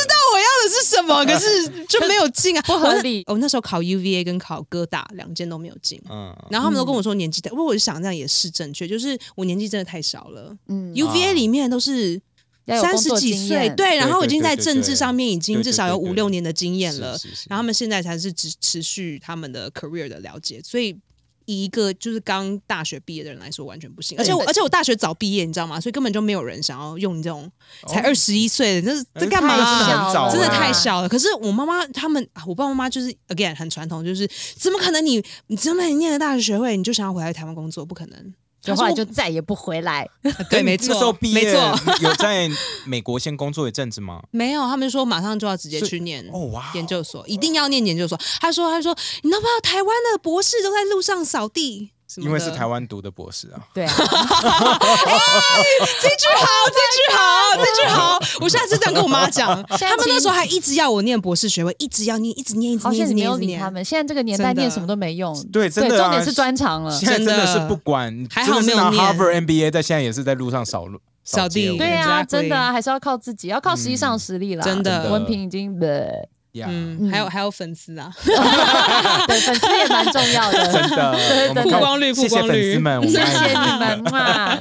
C: 道我要的是什么，可是就没有进啊，
B: 不合理
C: 我那我那时候考 UVA 跟考哥大两间都没有进。
A: 嗯，
C: 然后他们都跟我说年纪太，不过我就想这样也是正确，就是我年纪真的太小了。
B: 嗯
C: ，UVA 里面都是三十几岁，对，然后已经在政治上面已经至少有五六年的经验了，
A: 是是是
C: 然后他们现在才是持持续他们的 career 的了解，所以。以一个就是刚大学毕业的人来说，完全不行。而且我，而且我大学早毕业，你知道吗？所以根本就没有人想要用你这种才二十一岁的，这是这干嘛真的太小了。可是我妈妈他们，啊我爸爸妈妈就是 again 很传统，就是怎么可能你你这么你念了大学学位，你就想要回来台湾工作？不可能。
B: 就后来就再也不回来。
C: 对，没
A: 那时候
C: 错，
A: 毕业
C: 没错，
A: 有在美国先工作一阵子吗？
C: 没有，他们说马上就要直接去念
A: 哦
C: 研究所，一定要念研究所。他说，他说，你知道不知道台湾的博士都在路上扫地？
A: 因为是台湾读的博士啊。
B: 对啊，
C: 这句好，这句好，这句好，我现在是这样跟我妈讲。他们那时候还一直要我念博士学位，一直要念，一直念，一直念，一直念，
B: 他们。现在这个年代念什么都没用。
A: 对真的啊
B: 重点是专长了。
A: 现在真的是不管，
C: 还好
A: 真的是拿
C: 没有念
A: Harvard MBA，在现在也是在路上扫路
C: 扫地
B: 对啊，真的啊，还是要靠自己，要靠实际上的实力啦。
C: 真的
B: 文凭已经呃
A: 呀，
C: 嗯，还有还有粉丝啊，
B: 对粉丝也蛮重要的。
A: 真的，曝光率
C: 曝光率
A: 谢谢粉丝们，
B: 谢
A: 爱
B: 谢你们嘛！
C: 哎，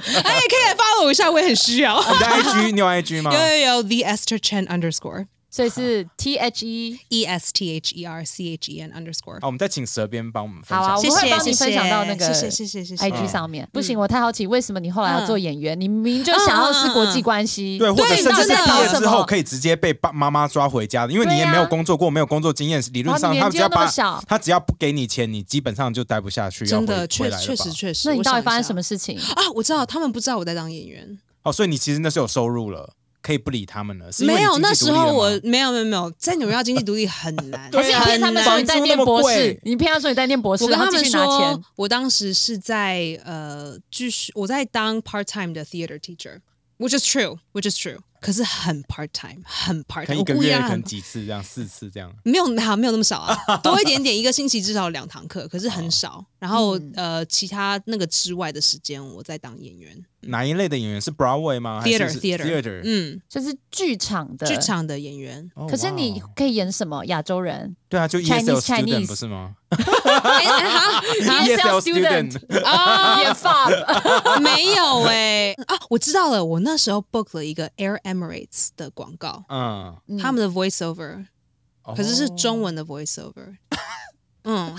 C: 可以来 follow 我一下，我也很需要。
A: 你的 IG，你有 IG 吗
C: 有？有有，The Esther Chen underscore
B: 所以是 T H E。
C: E S T H E R C H E N underscore
A: 好，。我们再请蛇边帮我们分
B: 好啊，
A: 享。
C: 谢
B: 我们会
C: 谢谢谢，
B: 帮你分享到那个
C: 谢谢谢谢谢谢
B: IG 上面。不行，我太好奇，为什么你后来要做演员？你明明就想要是国际关系，
A: 对，或者
C: 对
A: 甚至是毕业之后可以直接被爸妈妈抓回家的，因为你也没有工作过，没有工作经验，理论上他只要把他只要不给你钱，你基本上就待不下去，
C: 真的确确实确实。
B: 那你到底发生什么事情？
C: 啊？我知道他们不知道我在当演员，
A: 哦，所以你其实那是有收入了，可以不理他们了。是
C: 没有那时候我没有没有没有在纽约要经济独立很难，
A: 对啊
B: 还是你骗他们说你在念博士？你骗他说你在念博士，
C: 我跟他们说。，我当时是在呃继续我在当 part time 的 theater teacher，which is true，which is true，可是很 part time，很 part time，
A: 能一个月可能几次这样，四次这样。
C: 没有好没有那么少啊，多一点点，一个星期至少两堂课，可是很少。然后、
B: 嗯
C: 呃，其他那个之外的时间我在当演员
A: 哪一类的演员是 Broadway 吗
C: ，theater
A: 是
C: theater
A: theater？
C: 嗯，
B: 就是剧场的
C: 剧。场的演员。
A: 哦
B: 可是你可以演什么？亚洲人
A: 对啊，就
B: Chinese-
A: ESL student
B: Chinese
A: 不是吗
C: 哎哎哈
A: ESL
B: student
C: 啊，
B: 演 FOB，
C: 没有哎、啊，我知道了，我那时候 book 了一个 Air Emirates 的广告，
A: 嗯，
C: 他们的 voiceover，、可是是中
A: 文。
C: 文的 voiceover。嗯，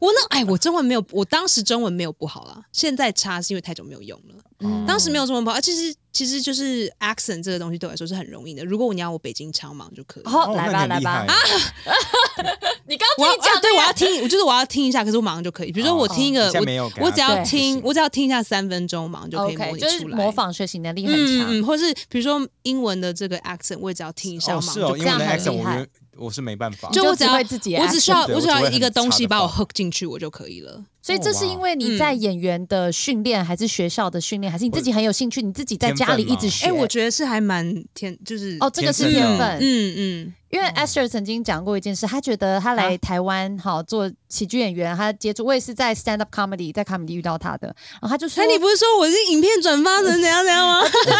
C: 我那哎，我中文没有，我当时中文没有不好啦，现在差是因为太久没有用了。
B: 嗯
C: 当时没有中文不好，啊其实其实就是 accent 这个东西对我来说是很容易的。如果你要我北京腔嘛就可以。
B: 好，
A: 哦
B: 来吧来吧。
C: 啊，对，
B: 刚自己讲的呀
C: 我要听，我就是我要听一下，可是我马上就可以。比如说我听一个，我我只要听，我只要听一下三分钟，马上就可以模拟
B: 就是
C: 出来。
B: 模仿学习能力很强。
C: 嗯嗯，或是比如说英文的这个 accent，我也只要听一下，
A: 哦，
C: 马上就，
A: 是哦因为我的
B: 这样很
A: accent
B: 厉害
A: 我是没办法。
B: 就
C: 就我只要
B: 自己
C: 我只需要我只要一个东西把我 hook 进去，我就可以了。
B: 所以这是因为你
C: 嗯
B: 在演员的训练，还是学校的训练，还是你自己很有兴趣，你自己在家里一直学？
C: 哎，我觉得是还蛮天，就是
B: 哦，这个是天分。
C: 嗯嗯，
B: 因为 Esther 曾经讲过一件事，他觉得他来台湾好做喜剧演员，他接触我也是在 stand up comedy 在 comedy 遇到他的，然后他就说
C: 哎，你不是说我是影片转发成 怎样怎样吗？
B: 对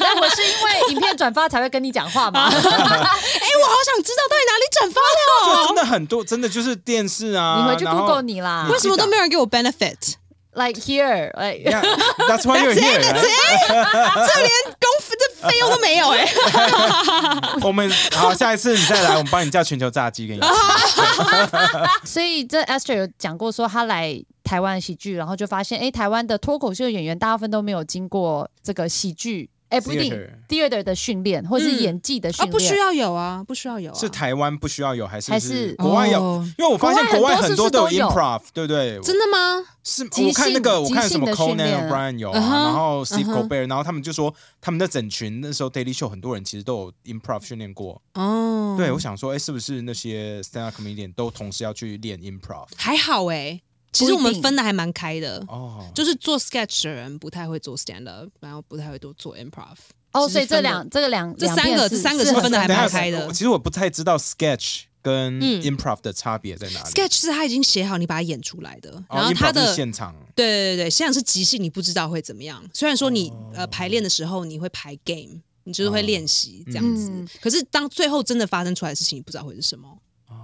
B: 但我是因为影片转发才会跟你讲话嘛。
C: 哎，我好想知道到底哪里转发的
A: 就真的很多，真的就是电视啊。
B: 你回去 Google 你啦
C: 为什么都没有人给我
B: benefit？，like here，like
A: Yeah, that's why you're here.
C: 这连公这费用都没有哎、
A: 我们好，下一次你再来，我们帮你叫全球炸鸡给你吃。
B: 所以这 Esther 有讲过说，他来台湾喜剧，然后就发现，哎，台湾的脱口秀演员大部分都没有经过这个喜剧，哎，不一定
A: Theater
B: theater 的训练，或是
C: 嗯
B: 演技的训
C: 啊，
B: 练，
C: 不需要有啊，不需要有啊。
A: 是台湾不需要有，还是
B: 还是
A: 国外有？
C: 哦
A: 因为我发现国外很多都有 improv，对不对？
C: 真的吗？
A: 是我看那个，我看什么 Conan
B: 练
A: O'Brien 有然后 Steve Colbert，然后他们就说他们的整群那时候 Daily Show 很多人其实都有 improv 训练过。
C: 哦，
A: 对，我想说，哎，是不是那些 stand up comedian 都同时要去练 improv？
C: 还好哎、其实我们分的还蛮开的。
A: 哦，
C: 就是做 sketch 的人不太会做 stand up，然后不太会多做 improv。
B: 哦，所以这两这个两
C: 这三个这三个是分的还蛮开的
A: 其实我不太知道 sketch 跟
C: 嗯
A: improv 的差别在哪里。
C: sketch 是他已经写好，你把它演出来的，
A: 哦
C: 然后他
A: improv
C: 的
A: 是现场。
C: 对对对对，现场是即兴，你不知道会怎么样。虽然说你、
A: 哦
C: 呃排练的时候你会排 game，你就是会练习这样子，
B: 嗯
C: 可是当最后真的发生出来的事情，你不知道会是什么。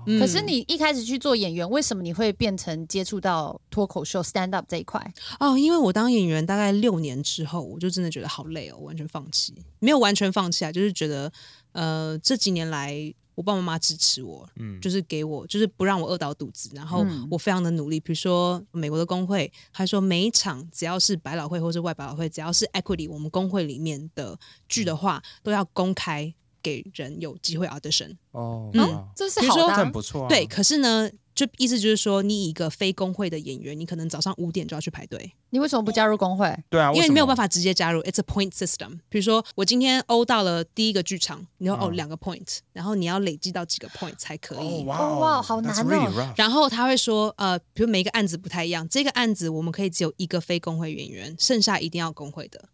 C: 嗯
B: 可是你一开始去做演员，为什么你会变成接触到脱口秀 stand up 这一块？
C: 哦，因为我当演员大概六年之后，我就真的觉得好累哦，完全放弃，没有完全放弃啊，就是觉得呃这几年来。我爸爸妈妈支持我，
A: 嗯
C: 就是给我，就是不让我饿到肚子，然后
B: 嗯
C: 我非常的努力。比如说美国的工会，他说每一场只要是百老汇或是外百老汇，只要是 equity 我们工会里面的剧的话，都要公开给人有机会 audition。
A: 哦，
C: 嗯
A: 哇
B: 这是好的啊、
A: 很不错啊。
C: 对，可是呢，就意思就是说，你以一个非工会的演员，你可能早上五点就要去排队，
B: 你为什么不加入工会？
A: 对啊，
C: 因为你没有办
A: 法。
C: 直接加入，it's a point system。比如说，我今天欧到了第一个剧场，你要哦
A: 嗯
C: 两个 point，然后你要累积到几个 point 才可以。
A: 哦哇
B: 好难哦
A: really
C: 然后他会说，呃，比如每一个案子不太一样，这个案子我们可以只有一个非工会演员，剩下一定要工会的。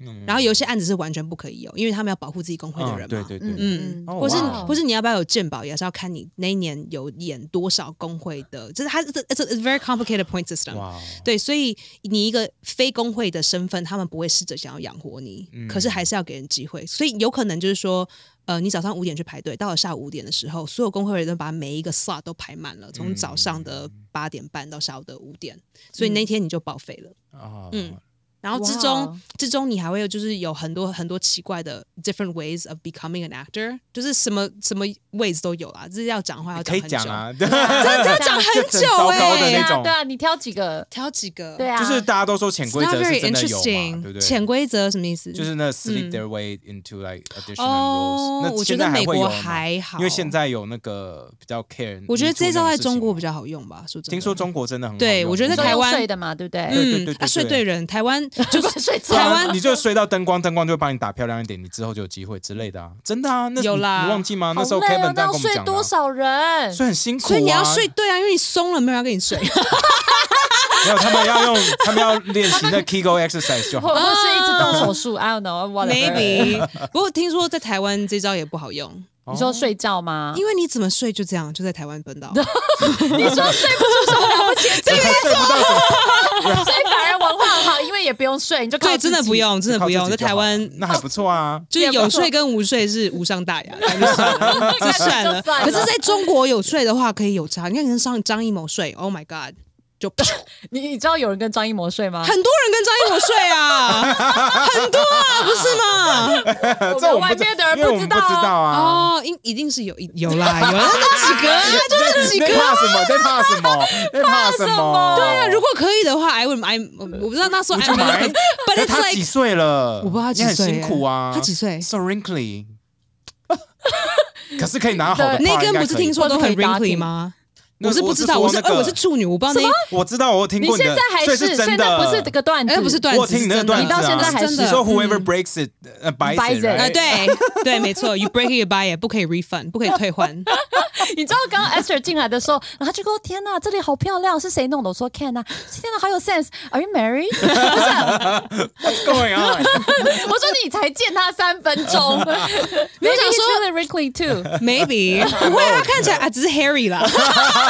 A: 嗯。
C: 然后有些案子是完全不可以有，因为他们要保护自己工会的人嘛。
A: 嗯对对对，
C: 嗯，
A: 哦
C: 或是或是你要不要有鉴宝，也是要看你那一年有演多少工会的，就是它 a, it's very complicated point system。
A: 哇，
C: 对，所以你一个非工会的身份，他们不会试着想要养活你，
A: 嗯。
C: 可是还是要给人机会。所以有可能就是说，呃，你早上五点去排队，到了下午五点的时候，所有工会的人都把每一个 slot 都排满了，从早上的八点半到下午的五点，所以那天你就报废了。
A: 啊，
C: 嗯然后之中之中，你还会有就是有很多很多奇怪的 different ways of becoming an actor，就是什么什么 ways 都有啦。这要讲话要
A: 可以
C: 很久，
A: 讲啊，
B: 这
C: 要 讲很久哎、
A: 那种
B: 对啊，你挑几个？
C: 挑几个？
B: 对啊，
A: 就是大家都说潜规则是真的有嘛，对不对？
C: 潜规则什么意思？
A: 就是那 sleep
C: 嗯
A: their way into like additional
C: 哦
A: roles，那
C: 我觉得美国还好，
A: 因为现在有那个比较 care，
C: 我觉得这招在中国比较好用吧。说真的，
A: 听说中国真的很好
C: 对我觉得台湾
B: 睡的嘛，对不对？
A: 对对
C: 嗯啊
A: 对对对
C: 睡对人，台湾
B: 就睡
A: 对啊
B: 着。
C: 台湾
A: 你就睡到灯光，灯光就会帮你打漂亮一点，你之后就有机会之类的啊，真的啊，那
C: 有啦
A: 你忘记吗？那时候 Kevin 这样
B: 那要
A: 跟我们讲
B: 睡多少人？
A: 所以很辛苦啊，
C: 所以你要睡对啊，因为你松了，没有人要跟你睡。
A: 没有，他们要用，他们要练习那 Kegel exercise 就好
B: 或。或是一直动手术，I don't know whatever。
C: Maybe，不过听说在台湾这招也不好用，
B: 你说睡觉吗？
C: 因为你怎么睡就这样，就在台湾奔到。
B: 你说睡不出什么了不起，
A: 这个睡不到什么，
B: 所以反而文化很好，因为也不用睡，你就靠
C: 对，真的不。用，真的不用，在台湾
A: 那还不错啊。
C: 就是有睡跟无睡是无伤大雅。就算了可是在中国有睡的话可以有差，你看跟上张艺谋睡，Oh my God，就
B: 你你知道有人跟张艺谋睡吗？
C: 很多人跟张艺谋睡啊，很多啊，不是吗？
A: 这我们
B: 外面的人
A: 因为我们不知
B: 不知道
A: 道啊。
C: 哦，一一定是有有啦，有啦，那几个啊，就那几
A: 在
C: 个。
A: 怕什么？在怕什么？在怕什么？
C: 对啊，如果可以的话，I would I 我我不知道那时候
A: 你
C: I
A: 就买
C: would，but it's
A: 他几
C: like
A: 岁了？
C: 我不知道他几岁
A: 辛苦啊。
C: 他几岁
A: ？So wrinkly。可是可以拿好的
C: 那根不是听说都很
B: 或是可以
C: wrinkly 吗？
A: 那
C: 我是不知道，我是哎，
A: 我是
C: 处女，我不知道那
A: 我知道，我听
B: 你
A: 过你的，
B: 现在还
A: 所以是真
B: 的不是这。个段子，
C: 哎不是段子，
A: 我听你那个段子啊，
B: 你到现在还是
C: 真的
A: 你说 whoever
C: 嗯
A: breaks it 呃 buys
C: 啊，对 对，没错，you break it buy it，不可以 refund，不可以退换。
B: 你知道刚刚 Esther 进来的时候，然后他就跟我天哪，这里好漂亮，是谁弄的？我说 Ken 啊，天哪，好有 sense，Are you
A: married？What's going on？
B: 我说你才见他三分钟，没有想说 really wrinkly too。
C: Maybe 不会，他看起来啊，只是 Harry 啦。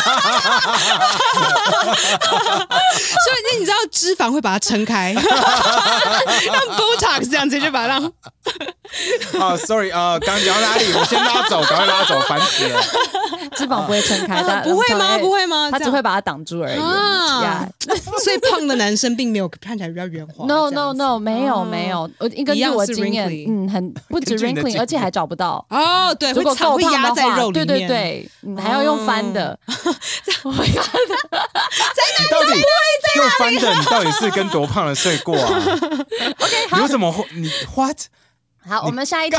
C: 所以你知道脂肪会把它撑开，让 Botox 这样子就把它让
A: 啊，sorry 啊，刚刚讲到哪里？我先拉走，赶快拉走，烦死了。
B: 脂肪不会撑开，但
C: 不会吗？不，会吗？
B: 它只会把它挡住而已。
C: 啊
B: Yeah
C: 所以胖的男生并没有看起来比较圆滑。
B: No no no，没有
C: 哦
B: 没有，我根据
C: 一样是
B: 我经验嗯，很不止
A: 根据你的
B: wrinkly，
A: 经
B: 而且还找不到。
C: 哦，对，
B: 如果够胖的
C: 压在肉
B: 话，对
C: 里面。
B: 对对，嗯，还要用翻的。Oh my god！
A: 你到底用翻的？你到底是跟多胖的睡过啊？
B: OK，好
A: 你为，什么你 what？
B: 好，我们下一题，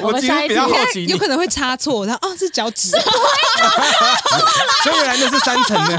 A: 我
B: 们下一题。
A: 好奇，
C: 有可能会差错，然后哦是脚趾，
A: 所以原来那是三层的，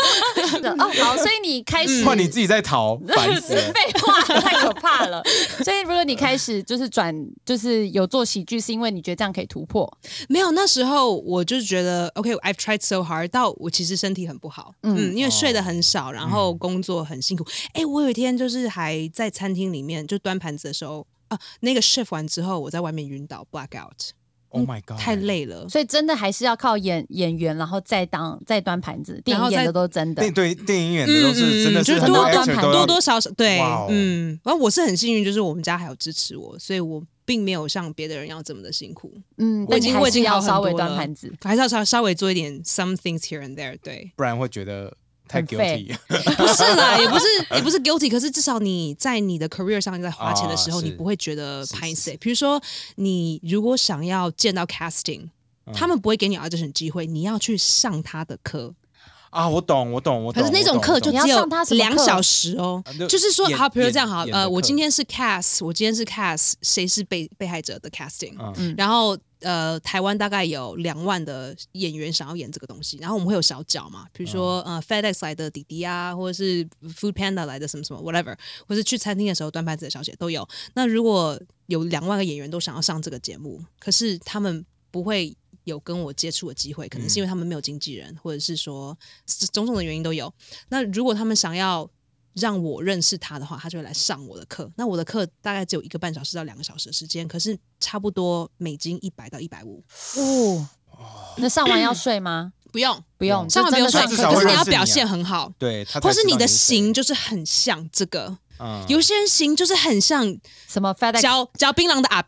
B: 哦，好，所以你开始
A: 换你自己在逃，烦死了。
B: 废话，太可怕了。所以如果你开始就是转，就是有做喜剧，是因为你觉得这样可以突破。
C: 没有，那时候我就是觉得，OK，I've、tried so hard，到我其实身体很不好，嗯，因为睡得很少，然后工作很辛苦。哎、我有一天就是还在餐厅里面就端盘子的时候啊，那个 shift 完之后，我在外面晕倒 blackout，
A: Oh my god！
C: 太累了。
B: 所以真的还是要靠演演员，然后再当再端盘子。电影演的都是真的
A: 对。电影演的都是真的
C: 就是
A: 多
C: 多
A: actor 都要
C: 多多少少对
A: 哦，
C: 嗯，然后我是很幸运，就是我们家还有支持我，所以我并没有像别的人要这么的辛苦，
B: 嗯，
C: 我已经我已经好很
B: 要稍微
C: 多了
B: 端盘子。
C: 还是要稍稍微做一点 some things here and there，对。
A: 不然会觉得太 guilty。
C: 不是啦，也不是也不是 guilty，可是至少你在你的 career 上在花钱的时候，
A: 啊
C: 你不会觉得
A: 是
C: 拍
A: 是。
C: a 比如说，你如果想要见到 casting，、他
A: 嗯
C: 们不会给你 audition 机会，你要去上他的课，
A: 啊，我懂，我懂，我懂。
C: 可是那种课就只有
B: 上他什么课？
C: 两小时哦。
A: 啊。就
C: 就是说，
A: 演
C: 好，比如
A: 演
C: 这样好，呃，我今天是 cast，我今天是 cast，谁是被被害者的 casting，、
A: 嗯。
C: 然后呃，台湾大概有两万的演员想要演这个东西，然后我们会有小角嘛，比如说、呃 FedEx 来的弟弟啊，或者是 Food Panda 来的什么什么 whatever，或是去餐厅的时候端盘子的小姐都有。那如果有两万个演员都想要上这个节目，可是他们不会。有跟我接触的机会，可能是因为他们没有经纪人，或者是说种种的原因都有。那如果他们想要让我认识他的话，他就会来上我的课。那我的课大概只有一个半小时到两个小时的时间，可是差不多美金一百到一百五，
B: 哦，那上完要睡吗？
C: 不用
B: 不用，
C: 上完不用
B: 就真的
C: 上课，
A: 至少
C: 可是你要表现很好，
A: 对，
C: 或是你的型就是很像这个。
A: 嗯。
C: 有些人型就是很像
B: 什么
C: 嚼嚼槟榔的阿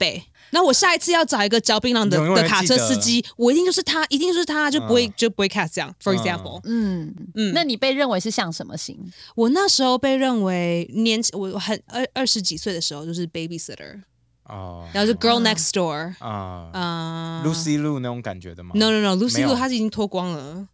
C: 北。那我下一次要找一个嚼槟榔的的卡车司机，我一定就是他，一定就是他，就不会、
A: 嗯
C: 就不会 cast 这样。For
A: 嗯。
C: example，、
B: 嗯。
C: 嗯。
B: 那你被认为是像什么型？
C: 我那时候被认为年我很二二十几岁的时候就是 babysitter，
A: 哦。
C: 然后就 girl next door，
A: 啊。
C: 啊、
A: ，Lucy Lu 那种感觉的吗
C: ？No no no，Lucy Lu 她已经脱光了，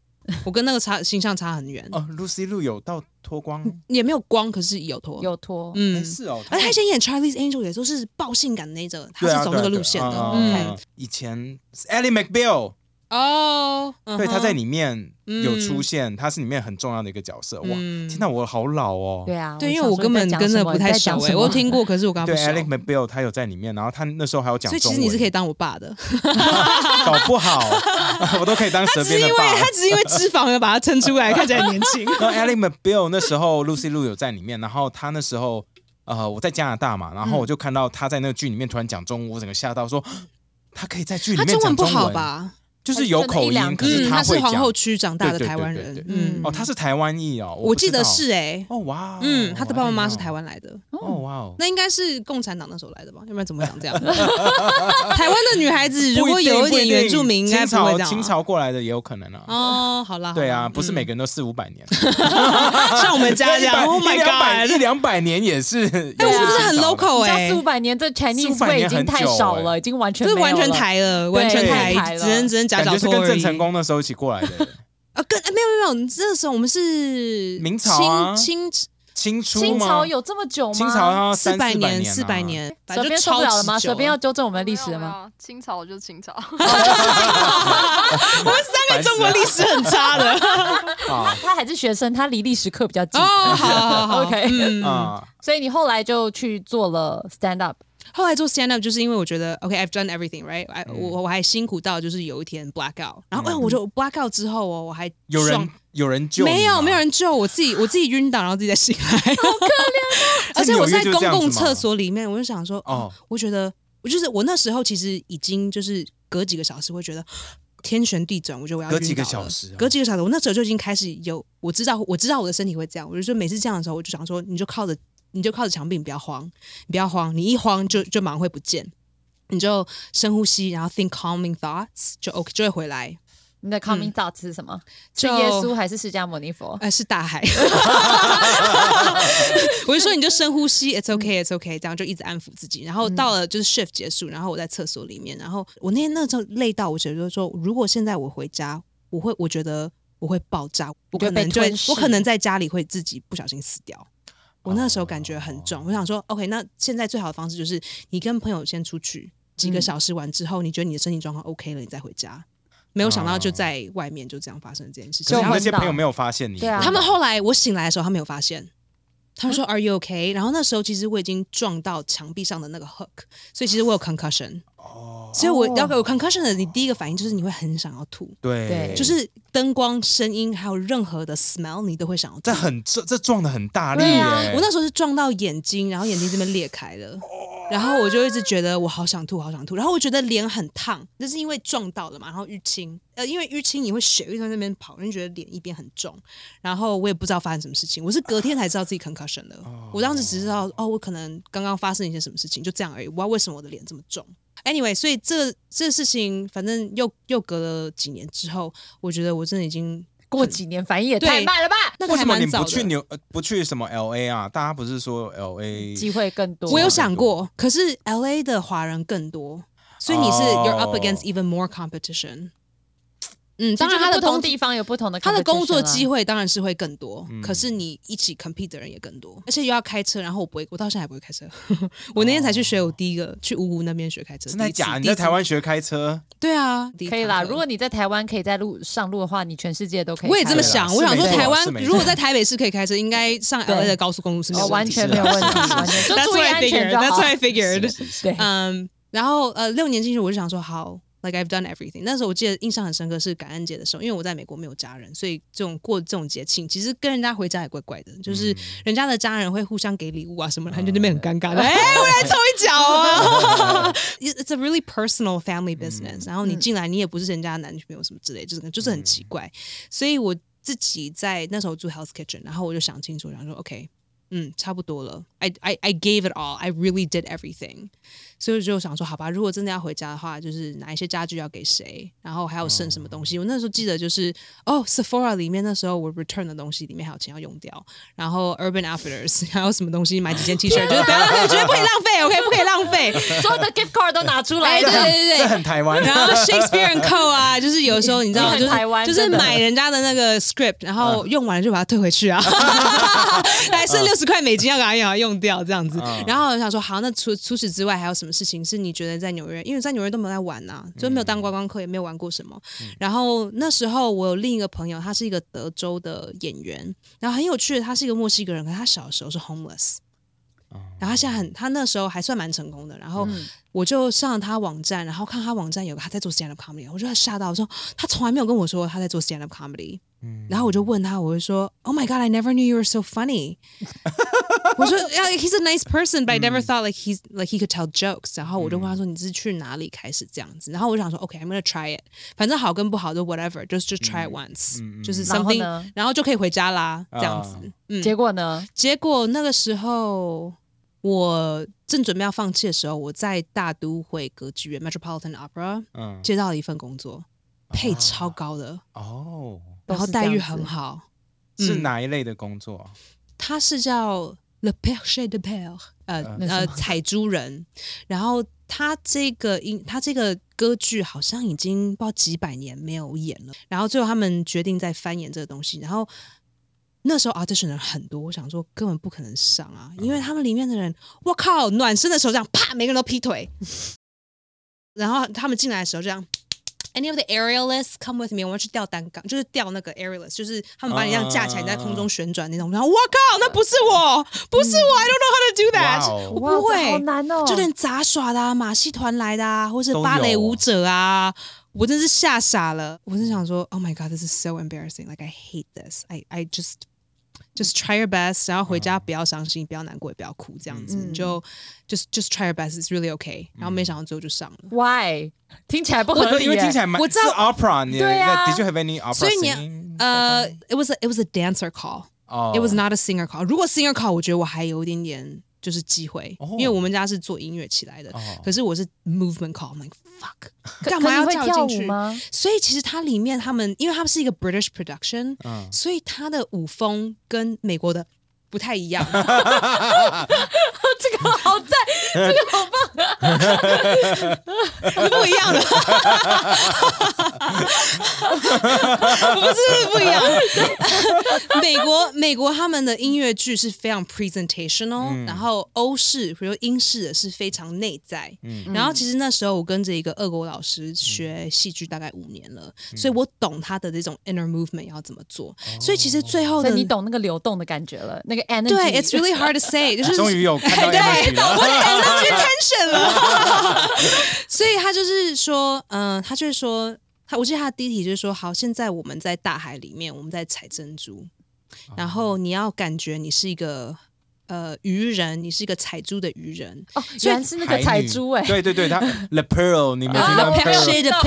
C: 我跟那个差形象差很远，
A: 哦，Lucy Lu 有到脱光，
C: 也没有光，可是有脱。
B: 有脱，
A: 哎
C: 嗯，
A: 是哦，
C: 而且他以前演 Charlie's Angel 也都是爆性感的那种，他是走那个路线的。嗯，
A: 嗯以前 Ellie McBeal，
C: 哦，
A: 对，他在
C: 里，
A: 里面有出现，他是里面很重要的一个角色。哇，
C: 嗯
A: 天哪，我好老哦。
B: 对啊，
C: 对，因为我根本跟着不太熟我有听过，可是我跟他
A: 对
C: 不熟。
A: ，Alec McBeal 他有在里面，然后他那时候还有讲
C: 所以其实你是可以当我爸的，
A: 搞不好，我都可以当舌
C: 只是因为
A: 边的爸。
C: 他只是因为脂肪而把他撑出来，看起来很年轻。
A: 然后 Alec McBeal 那时候 Lucy Lu 有在里面，然后他那时候呃我在加拿大嘛，然后我就看到他在那个剧里面突然讲中文，我整个吓到说。他可以在剧里
C: 他
A: 面讲中
C: 中文不好
A: 文？
C: 吧？
A: 就是有口音，可
C: 嗯，
A: 是
C: 他是。皇后区长大的台湾。人嗯，
A: 哦，他是台湾裔哦，
C: 我记得是哎，
A: 哦，哇哦，
C: 嗯，他的爸爸妈妈是台湾来的。
A: 哦，哇哦，
C: 那应该是共产党那时候来的吧？要不然怎么会长这样？台湾的女孩子如果有一点原住民，应该
A: 清朝
C: 不会这样啊。
A: 清朝过来的也有可能啊。
C: 哦，好啦，
A: 对啊，不是每个
C: 嗯
A: 人都四五百年，
C: 像我们家这样。Oh my
A: 两百
C: god！
A: 一两百年也是，
C: 哎，我们是很 local 哎
B: 像四，五百年，这 Chinese
A: 400
B: way 已经太少了，已经完全
C: 就是完全台了，完全
B: 太台了
C: 只能只能夹
A: 感觉是。跟郑成功那时候一起过来的。
C: 啊，跟哎没有没有没有，那时候我们是
A: 明朝啊
C: 清清
A: 清初
B: 清朝有这么久吗？
A: 清朝要
C: 四百年，
A: 啊
C: 四百。年，反
B: 舌边受不了了吗？
C: 级久
B: 舌边要
C: 了
B: 纠正我们的历史了吗？
D: 清朝就是清朝，我 们
A: 三个
C: 中国历史很差的。
A: 啊
B: 他还是学生，他离历史课比较近。
C: 哦，好好好
B: OK
C: 嗯。
A: 啊！
B: 所以你后来就去做了 stand up，
C: 后来做 stand up 就是因为我觉得，OK，I've、done everything right，I,
A: 嗯。
C: 我我还辛苦到就是有一天 black out，然后哎、我就 black out 之后哦，我还
A: 有人有人救
C: 没有没有人救我自己，我自己晕倒，然后自己再醒来，好可怜 而且我是在公共厕所里面，我就想说，
A: 哦
C: 哦，我觉得我就是我那时候其实已经就是隔几个小时会觉得。天旋地转，我觉得我要
A: 隔几个
C: 晕倒了。
A: 小时啊。
C: 隔几个小时，我那时候就已经开始有我知道，我知道我的身体会这样，我就说每次这样的时候，我就想说，你就靠着你就靠着墙壁，你不要慌，你不要慌，你一慌就就马上会不见，你就深呼吸，然后 think calming thoughts，就 OK 就会回来。
B: 你的 calming thoughts 是什么？是耶稣还是释迦牟尼佛？
C: 呃，是大海。我就说你就深呼吸，it's okay，it's okay，这样就一直安抚自己。然后到了就是 shift 结束，然后我在厕所里面，然后我那天那时候累到，我觉得就是说，如果现在我回家，我会我觉得我会爆炸，我可能我可能在家里会自己不小心死掉。我那时候感觉很重，我想说，OK，那现在最好的方式就是你跟朋友先出去几个小时完之后，你觉得你的身体状况 OK 了，你再回家。没有想到就在外面就这样发生这件事情。
A: 可是那些朋友没有发现你，
B: 对啊
C: 他们后来我醒来的时候，他没有发现。他们说 “Are you okay？” 然后那时候其实我已经撞到墙壁上的那个 hook，所以其实我有 concussion。
A: 哦，
C: 所以我要有 concussion 的，你第一个反应就是你会很想要吐，
A: 对。
B: 对
C: 就是灯光、声音还有任何的 smell，你都会想要吐。
A: 这很这这撞的很大力！
C: 我那时候是撞到眼睛，然后眼睛这边裂开了，然后我就一直觉得我好想吐，好想吐，然后我觉得脸很烫，那是因为撞到了嘛，然后淤青，呃，因为淤青你会血会在那边跑，你就觉得脸一边很重，然后我也不知道发生什么事情，我是隔天才知道自己 concussion 的，我当时只知道哦，我可能刚刚发生一些什么事情，就这样而已，我不知道为什么我的脸这么重。Anyway，所以这这个事情，反正又又隔了几年之后，我觉得我真的已经
B: 过几年反应也太慢了吧？
C: 那个
A: 为什么你
C: 还蛮早的。
A: 不去牛呃不去什么 L A 啊？大家不是说 L A
B: 机会更多。
C: 我有想过，可是 L A 的华人更多，所以你是、
A: 哦
C: you're up against even more competition。嗯，当然他的工
B: 地方有不同的
C: 他的工作机会当然是会更多，
A: 嗯
C: 可是你一起 compete 的人也更多，而且又要开车，然后我不会，我到现在还不会开车。我那天才去学我第一个去五湖那边学开车，
A: 真的假？你在台湾学开车？
C: 对啊，
B: 可以啦。如果你在台湾可以在路上路的话，你全世界都可以。
C: 我也这么想，我想说台湾如果在台北市可以开车，应该上 L A 的高速公路是没有问题的
B: 全没有问题，完全 就
C: That's
B: 注
C: what
B: 意
C: I
B: 安全
C: figured. That's
B: 好
C: what。I figured.
B: 对，
C: 嗯，然后呃，六年进去我就想说，好，like I've done everything。那时候我记得印象很深刻是感恩节的时候，因为我在美国没有家人，所以这种过这种节庆，其实跟人家回家也怪怪的，就是人家的家人会互相给礼物啊什么的，他就那边很尴尬的，哎、我来凑一脚啊。It's a really personal family business、然后你进来，你也不是人家的男女朋友什么之类，就是就是很奇怪。所以我自己在那时候住 Health Kitchen，然后我就想清楚，然后说 OK。嗯，差不多了。I I I gave it all. I really did everything. 所以我就想说，好吧，如果真的要回家的话，就是哪一些家具要给谁，然后还有剩什么东西。我那时候记得就是，哦，Sephora 里面那时候我 return 的东西里面还有钱要用掉，然后 Urban Outfitters 还有什么东西买几件 T 恤，就是不要浪费，绝对不可以浪费，OK，不可以浪费。
B: 所有的 gift card 都拿出来
C: 哎，对。对对对
A: 这。很台湾。
C: 然后 Shakespeare and Co 啊，就是有时候你知道，就是
B: 台湾
C: 就是买人家的那个 script，然后用完了就把它退回去啊，还剩六十块美金要赶快把它用掉这样子。
A: 嗯
C: 然后我想说，好，那除除此之外还有什么事情是你觉得在纽约，因为在纽约都没有在玩呐、就没有当观光客，也没有玩过什么。然后那时候我有另一个朋友，他是一个德州的演员，然后很有趣的，他是一个墨西哥人，可是他小的时候是 homeless。然后他现在很，他那时候还算蛮成功的。然后我就上了他网站，然后看他网站有个他在做 stand up comedy，我就吓到，我说他从来没有跟我说他在做 stand up comedy。然后我就问他，我就说，Oh my God, I never knew you were so funny。我说，Yeah, he's a nice person, but I never thought like he's like he could tell jokes。然后我就问他说，你是去哪里开始这样子？然后我就想说，OK, I'm gonna try it。反正好跟不好都 whatever，就是就 try it once，、就是 something，
B: 呢
C: 然后就可以回家啦，这样子。
A: 啊
C: 嗯，
B: 结果呢？
C: 结果那个时候，我正准备要放弃的时候，我在大都会歌剧院 （Metropolitan Opera）
A: 嗯，
C: 接到了一份工作，配超高的，
A: 哦，
C: 然后待遇很好。
A: 是
C: 嗯
A: 哪一类的工作啊？
C: 他是叫 Le Perche de Père，呃
A: 嗯
C: 呃，
B: 那是什么
C: 采珠人。然后他这个音，他这个歌剧好像已经不知道几百年没有演了。然后最后他们决定再翻演这个东西，然后。那时候 audition 的人很多，我想说根本不可能上啊，因为他们里面的人，我靠，暖身的时候这样啪，每个人都劈腿，然后他们进来的时候这样。Any of the aerialists come with me？我要去吊单杠，就是吊那个 aerialist，就是他们把你这样架起来，你在空中旋转那种。然后我靠，那不是我，不是我，I don't know how to do that，、我不会，
B: 好难哦。
C: 就连杂耍的、啊、马戏团来的啊，或是芭蕾舞者啊，我真是吓傻了。我是想说，Oh my god，this is so embarrassing. Like I hate this. I I just just try your best，然后回家不要伤心，不要难过，也不要哭，这样子、
B: 嗯
C: 你就 just just try your best. It's really okay. 然后没想到最后就上了。
B: Why？听起来不合理耶，
A: 因为听起来蛮
C: 我知道
A: 是 opera，你
B: 对啊
A: Did you have any opera
C: 所以你
A: singing
C: 呃、i t was a, it was a dancer call.
A: 哦
C: It was not a singer call. 如果 singer call，我觉得我还有一点点 就是机会，
A: 哦
C: 因为我们家是做音乐起来的。
A: 哦
C: 可是我是 movement call. I'm like fuck，干嘛要
B: 跳
C: 进去？
B: 吗？
C: 所以其实它里面他们，因为他们是一个 British production，、
A: 嗯
C: 所以它的舞风跟美国的不太一样。
B: 这个好赞，这个好棒。
C: 是不一样的，不是不一样。美国美国他们的音乐剧是非常 presentational，、然后欧式比如英式的是非常内在。然后其实那时候我跟着一个俄国老师学戏剧大概五年了，所以我懂他的这种 inner movement 要怎么做。所以其实最后的
B: 你懂那个流动的感觉了，那个 energy。
C: 对，it's really hard to say，就是
A: 终于有看到
C: 对
A: energy 了
C: 我的 energy tension 了。所以他就是说，嗯、他就是说，他我记得他的第一题就是说，好，现在我们在大海里面，我们在采珍珠，然后你要感觉你是一个呃渔人，你是一个采珠的渔人。
B: 哦，原来是那个
A: 海女
B: 彩珠哎，
A: 对对对，他 The Pearl，你没有听
C: 啊
A: 到
C: the
A: pearl，Pearl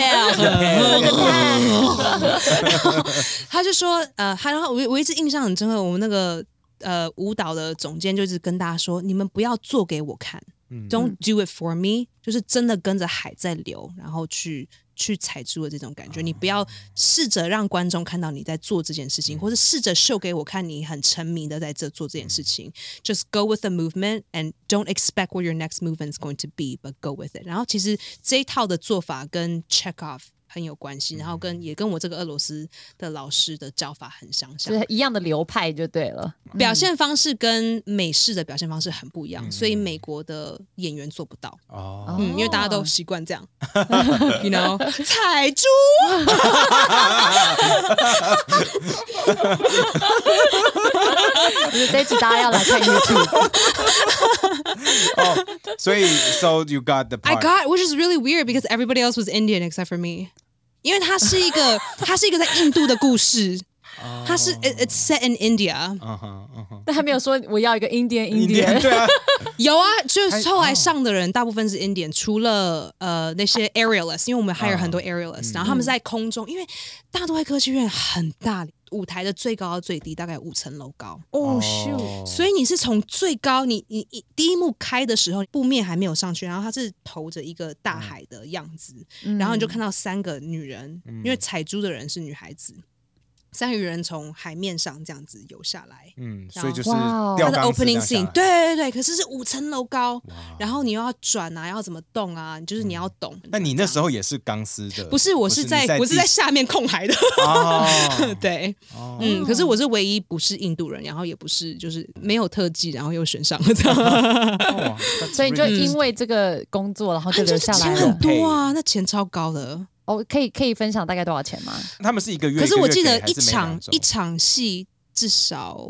C: 他就说，呃，他然后我我一直印象很深刻，我们那个呃舞蹈的总监就是跟大家说，你们不要做给我看、
A: 嗯
C: d o n t do it for me，就是真的跟着海在流，然后去去踩住的这种感觉。你不要试着让观众看到你在做这件事情，或者试着秀给我看你很沉迷的在这做这件事情。Just go with the movement and don't expect what your next movement is going to be, but go with it。然后其实这一套的做法跟 check off 很有关系，然后跟也跟我这个俄罗斯的老师的教法很相像
B: 就。是一样的流派就对了。
C: 表现方式跟美式的表现方式很不一样，所以美国的演员做不到。
A: 哦，
C: 嗯，因为大家都习惯这样，you know，彩珠。
B: 就是这一集大家要来看 YouTube，
A: 哦，所以 So you got the
C: I
A: part。
C: got, which is really weird because everybody else was Indian except for me. 因为它是一个，它是一个在印度的故事，它是 it, it's set in India。
A: 嗯哼嗯哼，
B: 但他没有说我要一个 Indian
A: 印
B: Indian。
A: 对啊，
C: 有啊，就是后来上的人大部分是 Indian，除了呃那些 aerialists，因为我们 hire 很多 aerialists，、然后他们是在空中，因为大都会歌剧院很大，舞台的最高到最低大概五层楼高。
B: 哦
C: 所以你是从最高，你你一第一幕开的时候，布面还没有上去，然后它是投着一个大海的样子，然后你就看到三个女人，因为采珠的人是女孩子，三个人从海面上这样子游下来。
A: 嗯，所以就是
C: 它的 opening scene，
A: 来
C: 对对对，可是是五层楼高，然后你又要转啊，要怎么动啊，就是你要懂。
A: 那你那时
C: 候
A: 候也是钢丝的？
C: 不是，我是在
A: 你
C: 我是在下面控海的，
A: 哦，
C: 对，
A: 哦
C: 嗯，可是我是唯一不是印度人，然后也不是就是没有特技，然后又选上了
B: 所以你就因为这个工作，然后就留下来
C: 钱很。多啊，那钱超高的。
B: 哦，可以可以分享大概多少钱吗？
A: 他们是一个月，
C: 可是我记得一场一场戏至少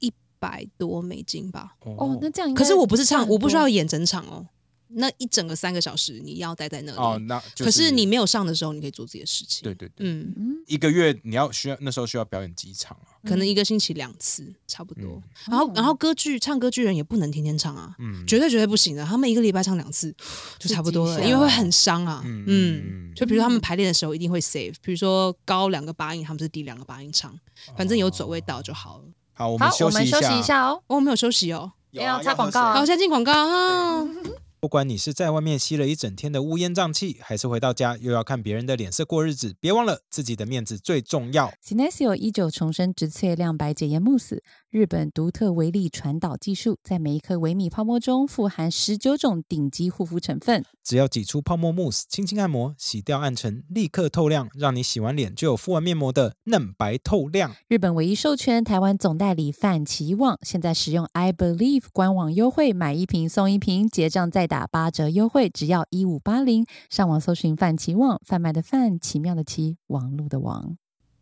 C: 一百多美金吧。
B: 哦，那这样
C: 可是我不是唱，我不需要演整场哦。那一整个三个小时你要待在那里，
A: 哦，那就
C: 可是你没有上的时候，你可以做自己的事情。
A: 对对对，
C: 嗯，
A: 一个月你要需要那时候需要表演几场啊？
C: 可能一个星期两次差不多。
A: 嗯
C: 然后，然后歌剧唱歌剧人也不能天天唱啊，绝对绝对不行的。他们一个礼拜唱两次 就差不多了，因为会很伤啊。
A: 嗯
C: 嗯
A: 嗯
C: 就比如说他们排练的时候一定会 save，比如说高两个八音，他们是低两个八音唱，反正有走位到就好了。
A: 好，我
B: 好
A: 们，休息一
B: 我们休息一
A: 下。
B: 下哦。
C: 哦，没有休息哦。
B: 要插广告啊
C: 好，先进广告啊。
A: 不管你是在外面吸了一整天的乌烟瘴气，还是回到家又要看别人的脸色过日子，别忘了自己的面子最重要。
B: Sinesio 一九重生植萃亮白洁颜慕斯，日本独特微粒传导技术，在每一颗微米泡沫中富含十九种顶级护肤成分。
A: 只要挤出泡沫慕斯，轻轻按摩，洗掉暗沉，立刻透亮，让你洗完脸就有敷完面膜的嫩白透亮。
B: 日本唯一授权台湾总代理范奇旺，现在使用 I Believe 官网优惠，买一瓶送一瓶，结账再打八折优惠，只要一五八零。上网搜寻范奇旺，贩卖的范，奇妙的奇，网路的网。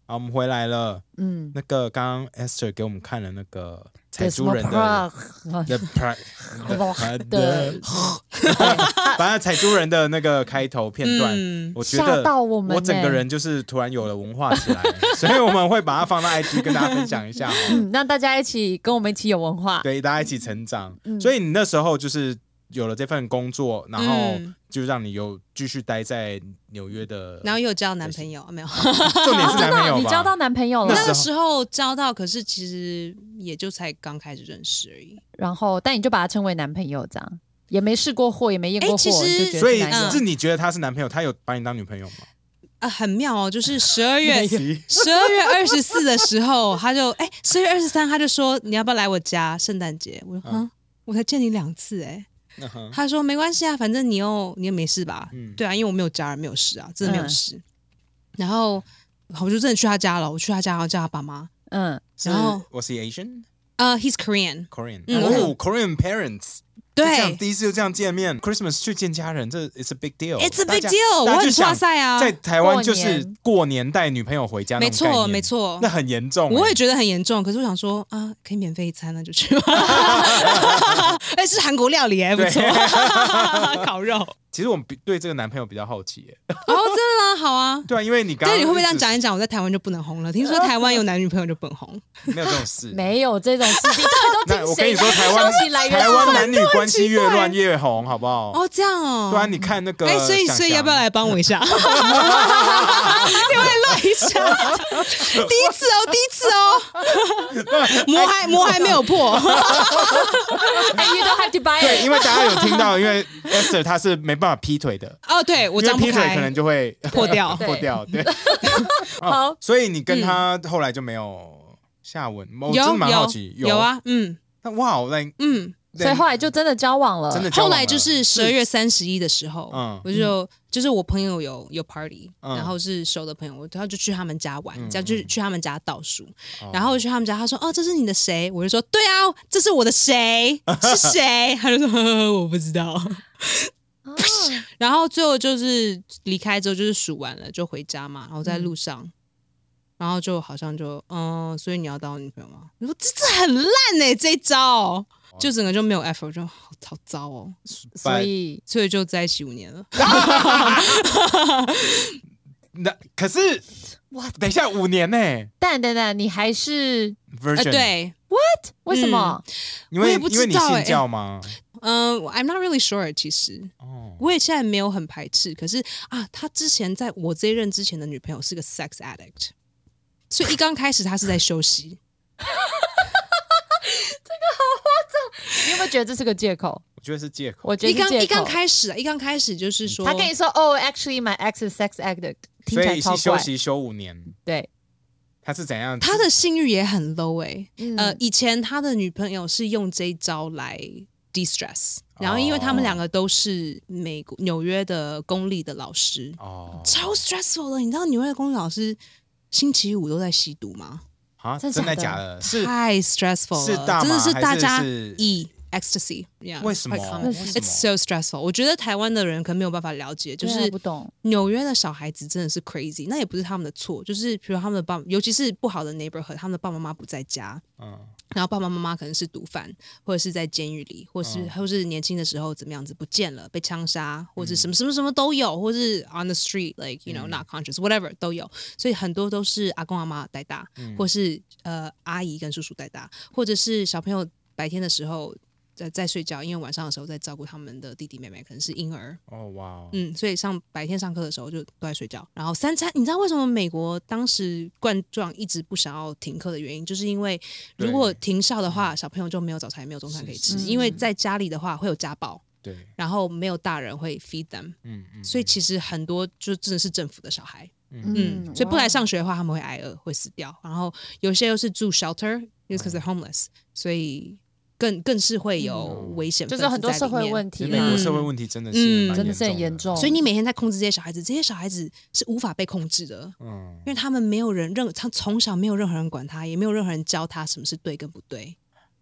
A: 好，我们回来了。
B: 嗯，
A: 那个刚刚 Esther 给我们看了那个采珠人的的 pra-
B: 的
A: 的，反正采珠人的那个开头片段，
C: 嗯
A: 我觉得
B: 到我们
A: 我整个
B: 欸
A: 人就是突然有了文化起来，所以我们会把它放到 IG 跟大家分享一下哦。
B: 嗯，让大家一起跟我们一起有文化。
A: 对，大家一起成长。
B: 嗯
A: 所以你那时候就是有了这份工作，然后
C: 嗯
A: 就让你有继续待在纽约的，
C: 然后又交男朋友，没有？
A: 重点是男朋友
B: 交到男朋友了
A: 那，
C: 那个时候交到，可是其实也就才刚开始认识而已。
B: 然后但你就把他称为男朋友，这样也没试过货，也没验过货，
A: 所以
B: 是男友
A: 是你觉得他是男朋友，他有把你当女朋友吗？
C: 啊，很妙哦，就是十二月十二月二十四的时候，他就哎，十二月二十三他就说你要不要来我家圣诞节？我说
A: 嗯
C: 嗯，我才见你两次哎。他说没关系啊，反正你又你又没事吧？
A: 嗯
C: 对啊，因为我没有家人，没有事啊，真的没有
B: 嗯
C: 事。然后我就真的去他家了，我去他家，然后叫他爸妈。
B: 嗯，
C: 然后
A: Was he Asian?
C: 呃、h e s
A: Korean，Korean?
C: 嗯
A: 哦，Korean parents. 就这样
C: 对
A: 第一次就这样见面，Christmas 去见家人，这 it's a big deal。
C: ，It's a big deal，我很哇塞啊，
A: 在台湾就是
B: 年
A: 过年带女朋友回家那
C: 没错没错
A: 那很严重欸。
C: 我也觉得很严重，可是我想说啊，可以免费一餐，那就去吧。哎，是韩国料理哎，不错，烤肉。哦，
A: 其实我们比对这个男朋友比较好奇耶，
C: 真的吗？好啊。
A: 对啊，因为你刚刚
C: 但你会不会这样讲一讲？我在台湾就不能红了？听说台湾有男女朋友就不能红。
A: 没有这种事，
B: 没有这种事？
A: 那我跟你说，台湾台湾男女关系越乱越红，好不好？
C: 哦，这样哦。
A: 对啊，你看那个
C: 哎，所以所以要不要
A: 想
C: 来帮我一下？你会乱一下，第一次哦，第一次哦，膜还膜还没有破。
B: 哎，You don't have to buy
A: 对
B: ，it。
A: 因为大家有听到，因为 Esther 她是没办法劈腿的，
C: 哦，对我张不
A: 因为劈腿可能，就会
C: 破掉。
B: 对。
A: 破掉，对。哦
B: 好。
A: 所以你跟他后来就没有下文，我真的
C: 有
A: 蛮好奇，
C: 有，啊，嗯。
A: 那哇，我来，
C: 嗯。
B: 所以后来就真的交往了，
A: 真的交往了。
C: 后来就是十二月三十一的时候，
A: 嗯。
C: 我就就是我朋友有有 party，、
A: 嗯。
C: 然后是熟的朋友，然后就去他们家玩，
A: 嗯
C: 这样就去他们家倒数，
A: 哦。
C: 然后我去他们家，他说：“哦，这是你的谁？”我就说：“对啊，这是我的谁？是谁？”他就说：“呵 呵我不知道。
B: 哦”
C: 然后最后就是离开之后就是数完了就回家嘛，然后在路上。然后就好像就嗯，所以你要当我女朋友吗？你说这这很烂哎、这一招就整个就没有 effort，就好好糟哦。
B: 所以
C: 所以就在一起五年了。
A: 那可是哇，等一下五年呢
B: 但等等，你还是
C: 呃
A: ，，Virgin，，
C: 对，
B: 为什么？
A: 因为
C: 我也不知
A: 因为你信教吗？
C: 嗯、i m not really sure。其实
A: 哦，
C: 我也现在没有很排斥，可是啊，他之前在我这一任之前的女朋友是个 sex addict，所以一刚开始他是在休息。
B: 这个好夸张 你有没有觉得这是个借口？
A: 我觉得是借口。
B: 我觉得
C: 一刚一刚开始啊，一刚开始就是说，
B: 他跟你说哦，actually my ex is sex addict，听
A: 所。以是休息休五年，
B: 对，
A: 他是怎样？
C: 他的性欲也很 low 哎、
B: 嗯
C: 呃，以前他的女朋友是用这一招来 de stress，然后因为他们两个都是美国纽约的公立的老师，
A: 哦
C: 超 stressful 的。你知道纽约的公立老师星期五都在吸毒吗？
A: 啊，
B: 真
A: 真的
B: 假的
A: 假的？是
C: 太 stressful 了，
A: 是大
C: 真的是大家
A: 还是是
C: 以 ecstasy，yeah,
A: 为什么
C: quite common
B: 为
A: 什么
C: It's so stressful。我觉得台湾的人可能没有办法了解，就是
B: 不懂。
C: 纽约的小孩子真的是 crazy，那也不是他们的错，就是比如他们的爸，尤其是不好的 neighborhood，他们的爸爸妈妈不在家，
A: 嗯
C: 然后爸爸妈妈可能是毒贩，或者是在监狱里，或是、
A: 嗯
C: 或是年轻的时候怎么样子不见了，被枪杀，或者什么什么什么都有，或是 on the street like you know、
A: 嗯。
C: not conscious whatever 都有，所以很多都是阿公阿妈带大，
A: 嗯。
C: 或是呃阿姨跟叔叔带大，或者是小朋友白天的时候。在在睡觉，因为晚上的时候在照顾他们的弟弟妹妹，可能是婴儿，
A: 哦哇哦，
C: 嗯，所以上白天上课的时候就都在睡觉，然后三餐，你知道为什么美国当时冠状一直不想要停课的原因，就是因为如果停校的话，小朋友就没有早餐，也没有中餐可以吃，
B: 是
C: 因为在家里的话会有家暴，
A: 对，
C: 然后没有大人会 feed them，
A: 嗯嗯，
C: 所以其实很多就真的是政府的小孩，嗯，所以不来上学的话，他们会挨饿，会死掉。然后有些又是住 shelter，因为 they're homeless，所以更更是会有危险
B: 就是很多社会问题
A: 美国社会
C: 嗯
A: 问题真的
C: 嗯
A: 是嗯
B: 真的是很严
A: 严
B: 重。
C: 所以你每天在控制这些小孩子，这些小孩子是无法被控制的，
A: 嗯
C: 因为他们没有人任他从小没有任何人管他，也没有任何人教他什么是对跟不对。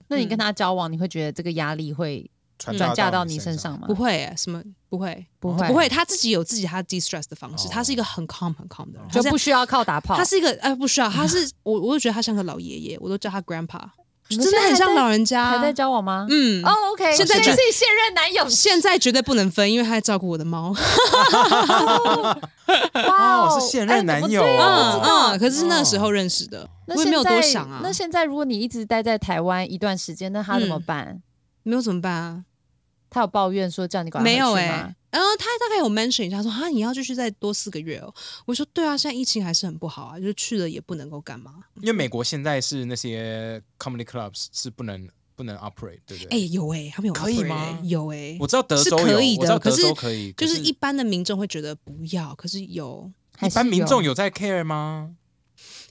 B: 那你跟他交往，你会觉得这个压力会转嫁到你身上吗？
C: 不会耶，什么不会，
B: 不会，
C: 不会，他自己有自己他 de stress 的方式，
A: 哦
C: 他是一个很 calm 很 calm 的人，
B: 就不需要靠打炮。
C: 他是一个呃不需要，他是我我就觉得他像个老爷爷，我都叫他 grandpa，真的很像老人家，
B: 还在交往吗？
C: 嗯
B: 哦，OK，
C: 现在
B: 是现任男友。
C: 现在绝对不能分，因为他在照顾我的猫。
B: 哇
A: 哦是现任男友
B: 哎怎么对啊
A: 哦
B: 不知道
C: 嗯，可是那时候认识的，
B: 那
C: 我也没有
B: 现在
C: 多想啊。
B: 那现在如果你一直待在台湾一段时间，那他怎么
C: 嗯
B: 办？
C: 没有怎么办啊？
B: 他有抱怨说叫你赶快
C: 没有哎、
B: 回去吗
C: 然后他大概有 mention 一下说啊，你要继续再多四个月哦。我说对啊，现在疫情还是很不好啊，就是去了也不能够干嘛。
A: 因为美国现在是那些 comedy clubs 是不能不能 operate，对不
C: 哎、
A: 对？
C: 有哎、他们有
A: 可以吗
C: 欸有哎、
A: 我知道德州有，
C: 可以
A: 我知道德
C: 的可是
A: 州可以，
C: 就是一般的民众会觉得不要，可是有
A: 一般民众有在 care 吗？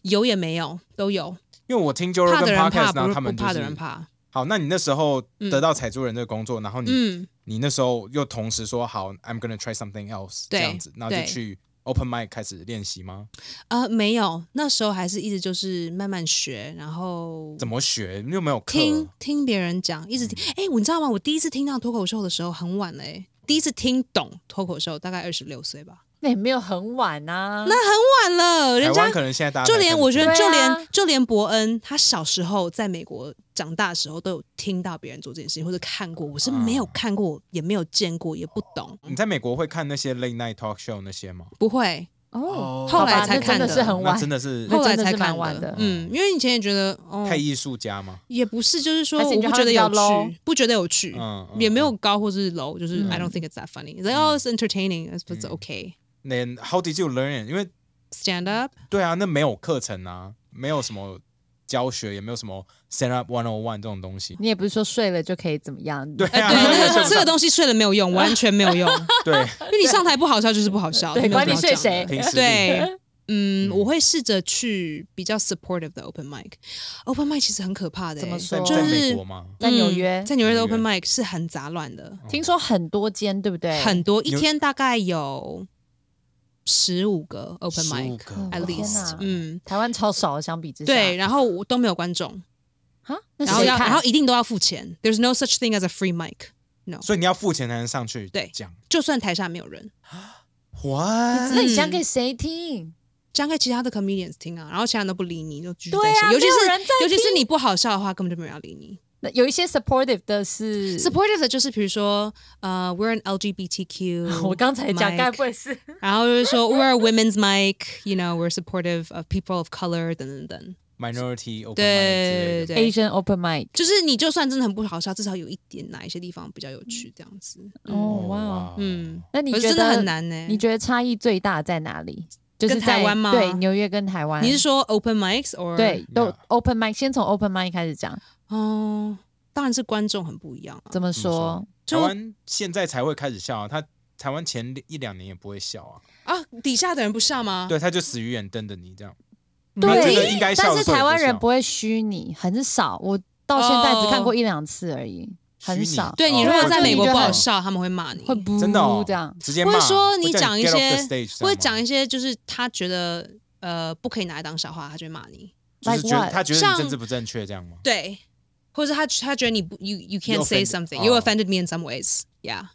C: 有也没有都有，
A: 因为我听 Joe
C: 怕的
A: Rogan
C: 人怕
A: ，podcast，然后
C: 不不
A: 他们就是
C: 怕的人怕。
A: 好，那你那时候
C: 嗯
A: 得到采珠人这个工作，然后你
C: 嗯，
A: 你那时候又同时说好，I'm gonna try something else 这样子，然后就去 open mic 开始练习吗？
C: 呃，没有，那时候还是一直就是慢慢学，然后
A: 怎么学？你有没有课？
C: 听听别人讲，一直听。哎、你知道吗？我第一次听到脱口秀的时候很晚了、哎，第一次听懂脱口秀大概二十六岁吧，
B: 那也没有很晚啊。
C: 那很晚了。人家
A: 台湾可能现在大家
C: 就连我觉得，就连就连伯恩，他小时候在美国长大的时候，都有听到别人做这件事情，或者看过。我是没有看过，也没有见过，也不懂，
A: 你在美国会看那些 late night talk show 那些吗？
C: 不会。
B: 哦，
C: 后来才看的
A: 那
B: 是很晚，
A: 真的是
C: 后来才看
B: 蛮晚的
C: 嗯，因为以前也觉得，哦，
A: 太艺术家吗？
C: 也不是，就是说我不觉得有？趣，不觉得有趣，
A: 嗯，嗯
C: 也没有高或是 low，就是
B: 嗯
C: I don't think it's that funny. It's like oh, it's entertaining, it's it's okay.
A: Then how did you learn it？因为
C: Stand up，
A: 对啊，那没有课程啊，没有什么教学，也没有什么 stand up one on one 这种东西。
B: 你也不是说睡了就可以怎么样。
A: 对
C: 对，这个东西睡了没有用，完全没有用，
A: 对，
C: 因为你上台不好笑就是不好笑，
B: 对管你睡谁。
C: 对，嗯，
A: 嗯
C: 我会试着去比较 supportive 的 open mic。open mic 其实很可怕的欸，
B: 怎么说
C: 就是
A: 美国吗？
B: 在纽约
C: 嗯在纽约的 open mic 是很杂乱的，
B: 听说很多间，对不对？
C: 很多一天大概有十五个 open mic
A: 个
C: at
B: 哦天
C: least，
B: 哪。
C: 嗯，
B: 台湾超少，相比之下。
C: 对，然后我都没有观众，
B: 啊，那
C: 然后要
B: 看？
C: 然后一定都要付钱，there's no such thing as a free mic，
A: 所以你要付钱才能上去
C: 对
A: 讲。
C: 就算台下没有人
A: ，What？
B: 那你讲给谁听？
C: 讲给其他的 comedians 听啊，然后其他人都不理你，就继续
B: 对啊
C: 在写，尤其
B: 没有人在
C: 是尤其是你不好笑的话，根本就没有人要理你。
B: 那有一些 supportive 的是
C: supportive 的就是比如说，呃，we're an LGBTQ，
B: 我刚才讲该不会是
C: 然后就是说 we're a women's mic，you know，we're supportive of people of color 等等等。
A: minority open mic 之类的。
C: 对对
B: ，Asian open mic？
C: 就是你就算真的很不好笑，至少有一点哪一些地方比较有趣，这样子。嗯
B: 哦，哇哦，
C: 嗯，
B: 那你觉得
C: 真的很难呢。
B: 你觉得差异最大在哪里？就是
C: 台
B: 在
C: 湾吗
B: 对，纽约跟台湾。
C: 你是说 open mics or
B: 对，都 open mic，先从 open mic 开始讲。
C: 哦，当然是观众很不一样啊。
B: 怎么说
A: 怎么说？台湾现在才会开始笑啊，他台湾前一两年也不会笑啊，
C: 啊，底下的人不笑吗？
A: 对，他就死鱼眼瞪着你这样。
B: 对
A: 你觉得应该笑
B: 但是台湾人不会虚拟，很少。我到现在只看过一两次而已，很少。
C: 对你如
A: 哦
C: 果在美国不好笑，他们会骂你，
B: 会不
A: 真的哦
B: 这样。
A: 直接骂，
C: 或者说你讲一些会讲一些就是他觉得呃不可以拿来当笑话，他就会骂你。
A: 就是觉得他觉得你政治不正确这样吗？
C: 对，或者他他觉得你不 you you can't say something, you
A: 哦
C: offended me in some ways. Yeah.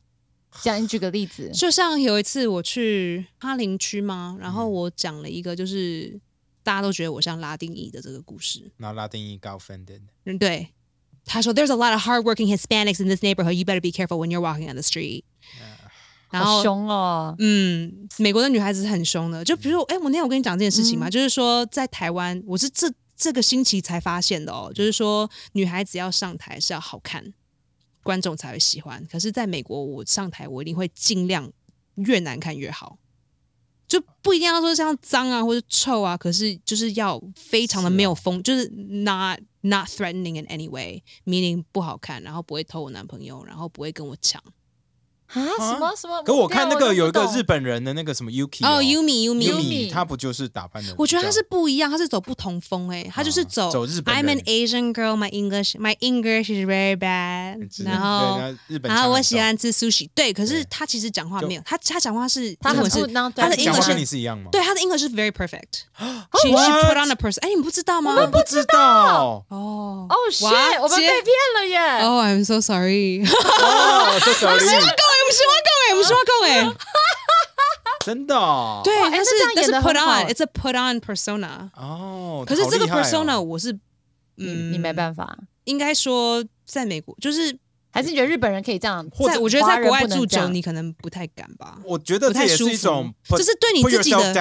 B: 讲你举个例子，
C: 就像有一次我去哈林区嘛，然
A: 嗯
C: 后我讲了一个就是大家都觉得我像拉丁裔的这个故事。
A: 然后拉丁裔 got offended，
C: 嗯，对，他说 There's a lot of hardworking Hispanics in this neighborhood. You better be careful when you're walking on the street. 然后
B: 好凶哦。
C: 嗯，美国的女孩子是很凶的。就比如说，哎、我那天我跟你讲这件事情嘛，就是说在台湾，我是这这个星期才发现的哦，就是说女孩子要上台是要好看，观众才会喜欢。可是在美国，我上台我一定会尽量越难看越好。就不一定要说像脏啊或者臭啊，可是就是要非常的没有风，就是 not not threatening in any way，meaning 不好看，然后不会偷我男朋友，然后不会跟我抢。
B: 啊？什么什么？
A: 可我看那个有一个日
B: 本
A: 本人的那个什么 Yuki
C: 哦，Yumi
B: Yumi，Yumi
A: 他不就是打扮的？
C: 我觉得他是不一样，他是走不同风哎、他就是走、
A: 啊走日本
C: I'm an Asian girl, my English my English is very bad，然后
A: 对日本
C: 然后我喜欢吃 sushi，对，可是他其实讲话没有，他他讲话是
B: 他很
C: 是他的
B: 对
C: 英文是
A: 讲话跟你是一样吗？
C: 对他的英文是 very perfect。She What？put on a person，哎，你们不知道吗？
A: 我们不知道。
C: 哦
B: 哦，shit，
C: 哇
B: 我们被骗了耶
C: ！！Oh,，I'm so sorry。
A: 哦，so sorry，
C: 我们希望各位，我们希望各位。
A: 真的哦。
C: 对，但是但是 put on，it's a put on persona。
A: 哦，
C: 可是这个 persona 我是，嗯，
B: 你没办法，
C: 应该说在美国，就是
B: 还是你觉得日本人可以这样？
C: 在我觉得在国外住久，你可能不太敢吧。
A: 我觉得这也是
C: 不太舒服
A: 一种，
C: 就是对你自己的，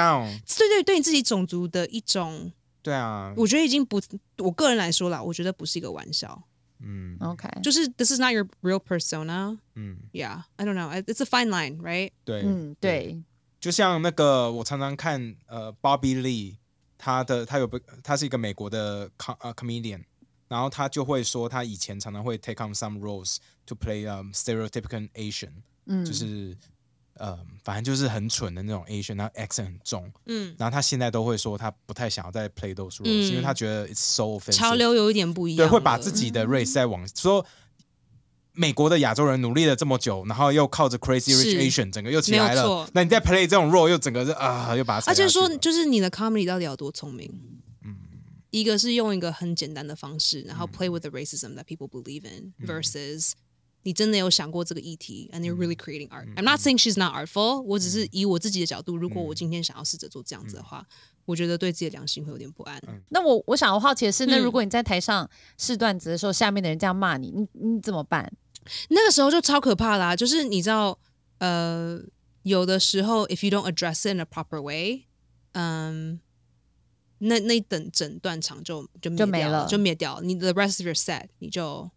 C: 对对，对你自己种族的一种，
A: 对啊，
C: 我觉得已经不，我个人来说啦，我觉得不是一个玩笑，
A: 嗯
B: OK，
C: 就是 this is not your real persona。
A: 嗯，
C: Yeah, I don't know. It's a fine line, right?
A: 对，
B: 嗯，对，
A: 就像那个我常常看呃，Bobby Lee，他的他有不他是一个美国的 com 呃 comedian，然后他就会说他以前常常会 take on some roles to play um stereotypical Asian，
B: 嗯，
A: 就是 呃反正就是很蠢的那种 Asian，然后 accent 很重，
C: 嗯，
A: 然后他现在都会说他不太想要再 play those roles，、
C: 嗯。
A: 因为他觉得 it's so offensive，
C: 潮流有一点不一样
A: 对，会把自己的 race 再往说。美国的亚洲人努力了这么久，然后又靠着 Crazy
C: 是。
A: Rich Asian 整个又起来了那你再 play 这种 role 又整个是啊，又把它
C: 而且说，就是你的 comedy 到底有多聪明？嗯。一个是用一个很简单的方式，然后 play with the racism that people believe in versus 你真的有想过这个议题，and you're really creating art. I'm not saying she's not artful，我只是以我自己的角度，如果我今天想要试着做这样子的话，我觉得对自己的良心会有点不安。
B: 那我我想我好奇的是，那
C: 嗯
B: 如果你在台上试段子的时候，下面的人这样骂你，你你怎么办？
C: 那个时候就超可怕啦、就是你知道，呃，有的时候 if you don't address it in a proper way，嗯，那那整整段场就就灭掉
B: 就没了
C: 就灭掉了。你的 rest of your set 你就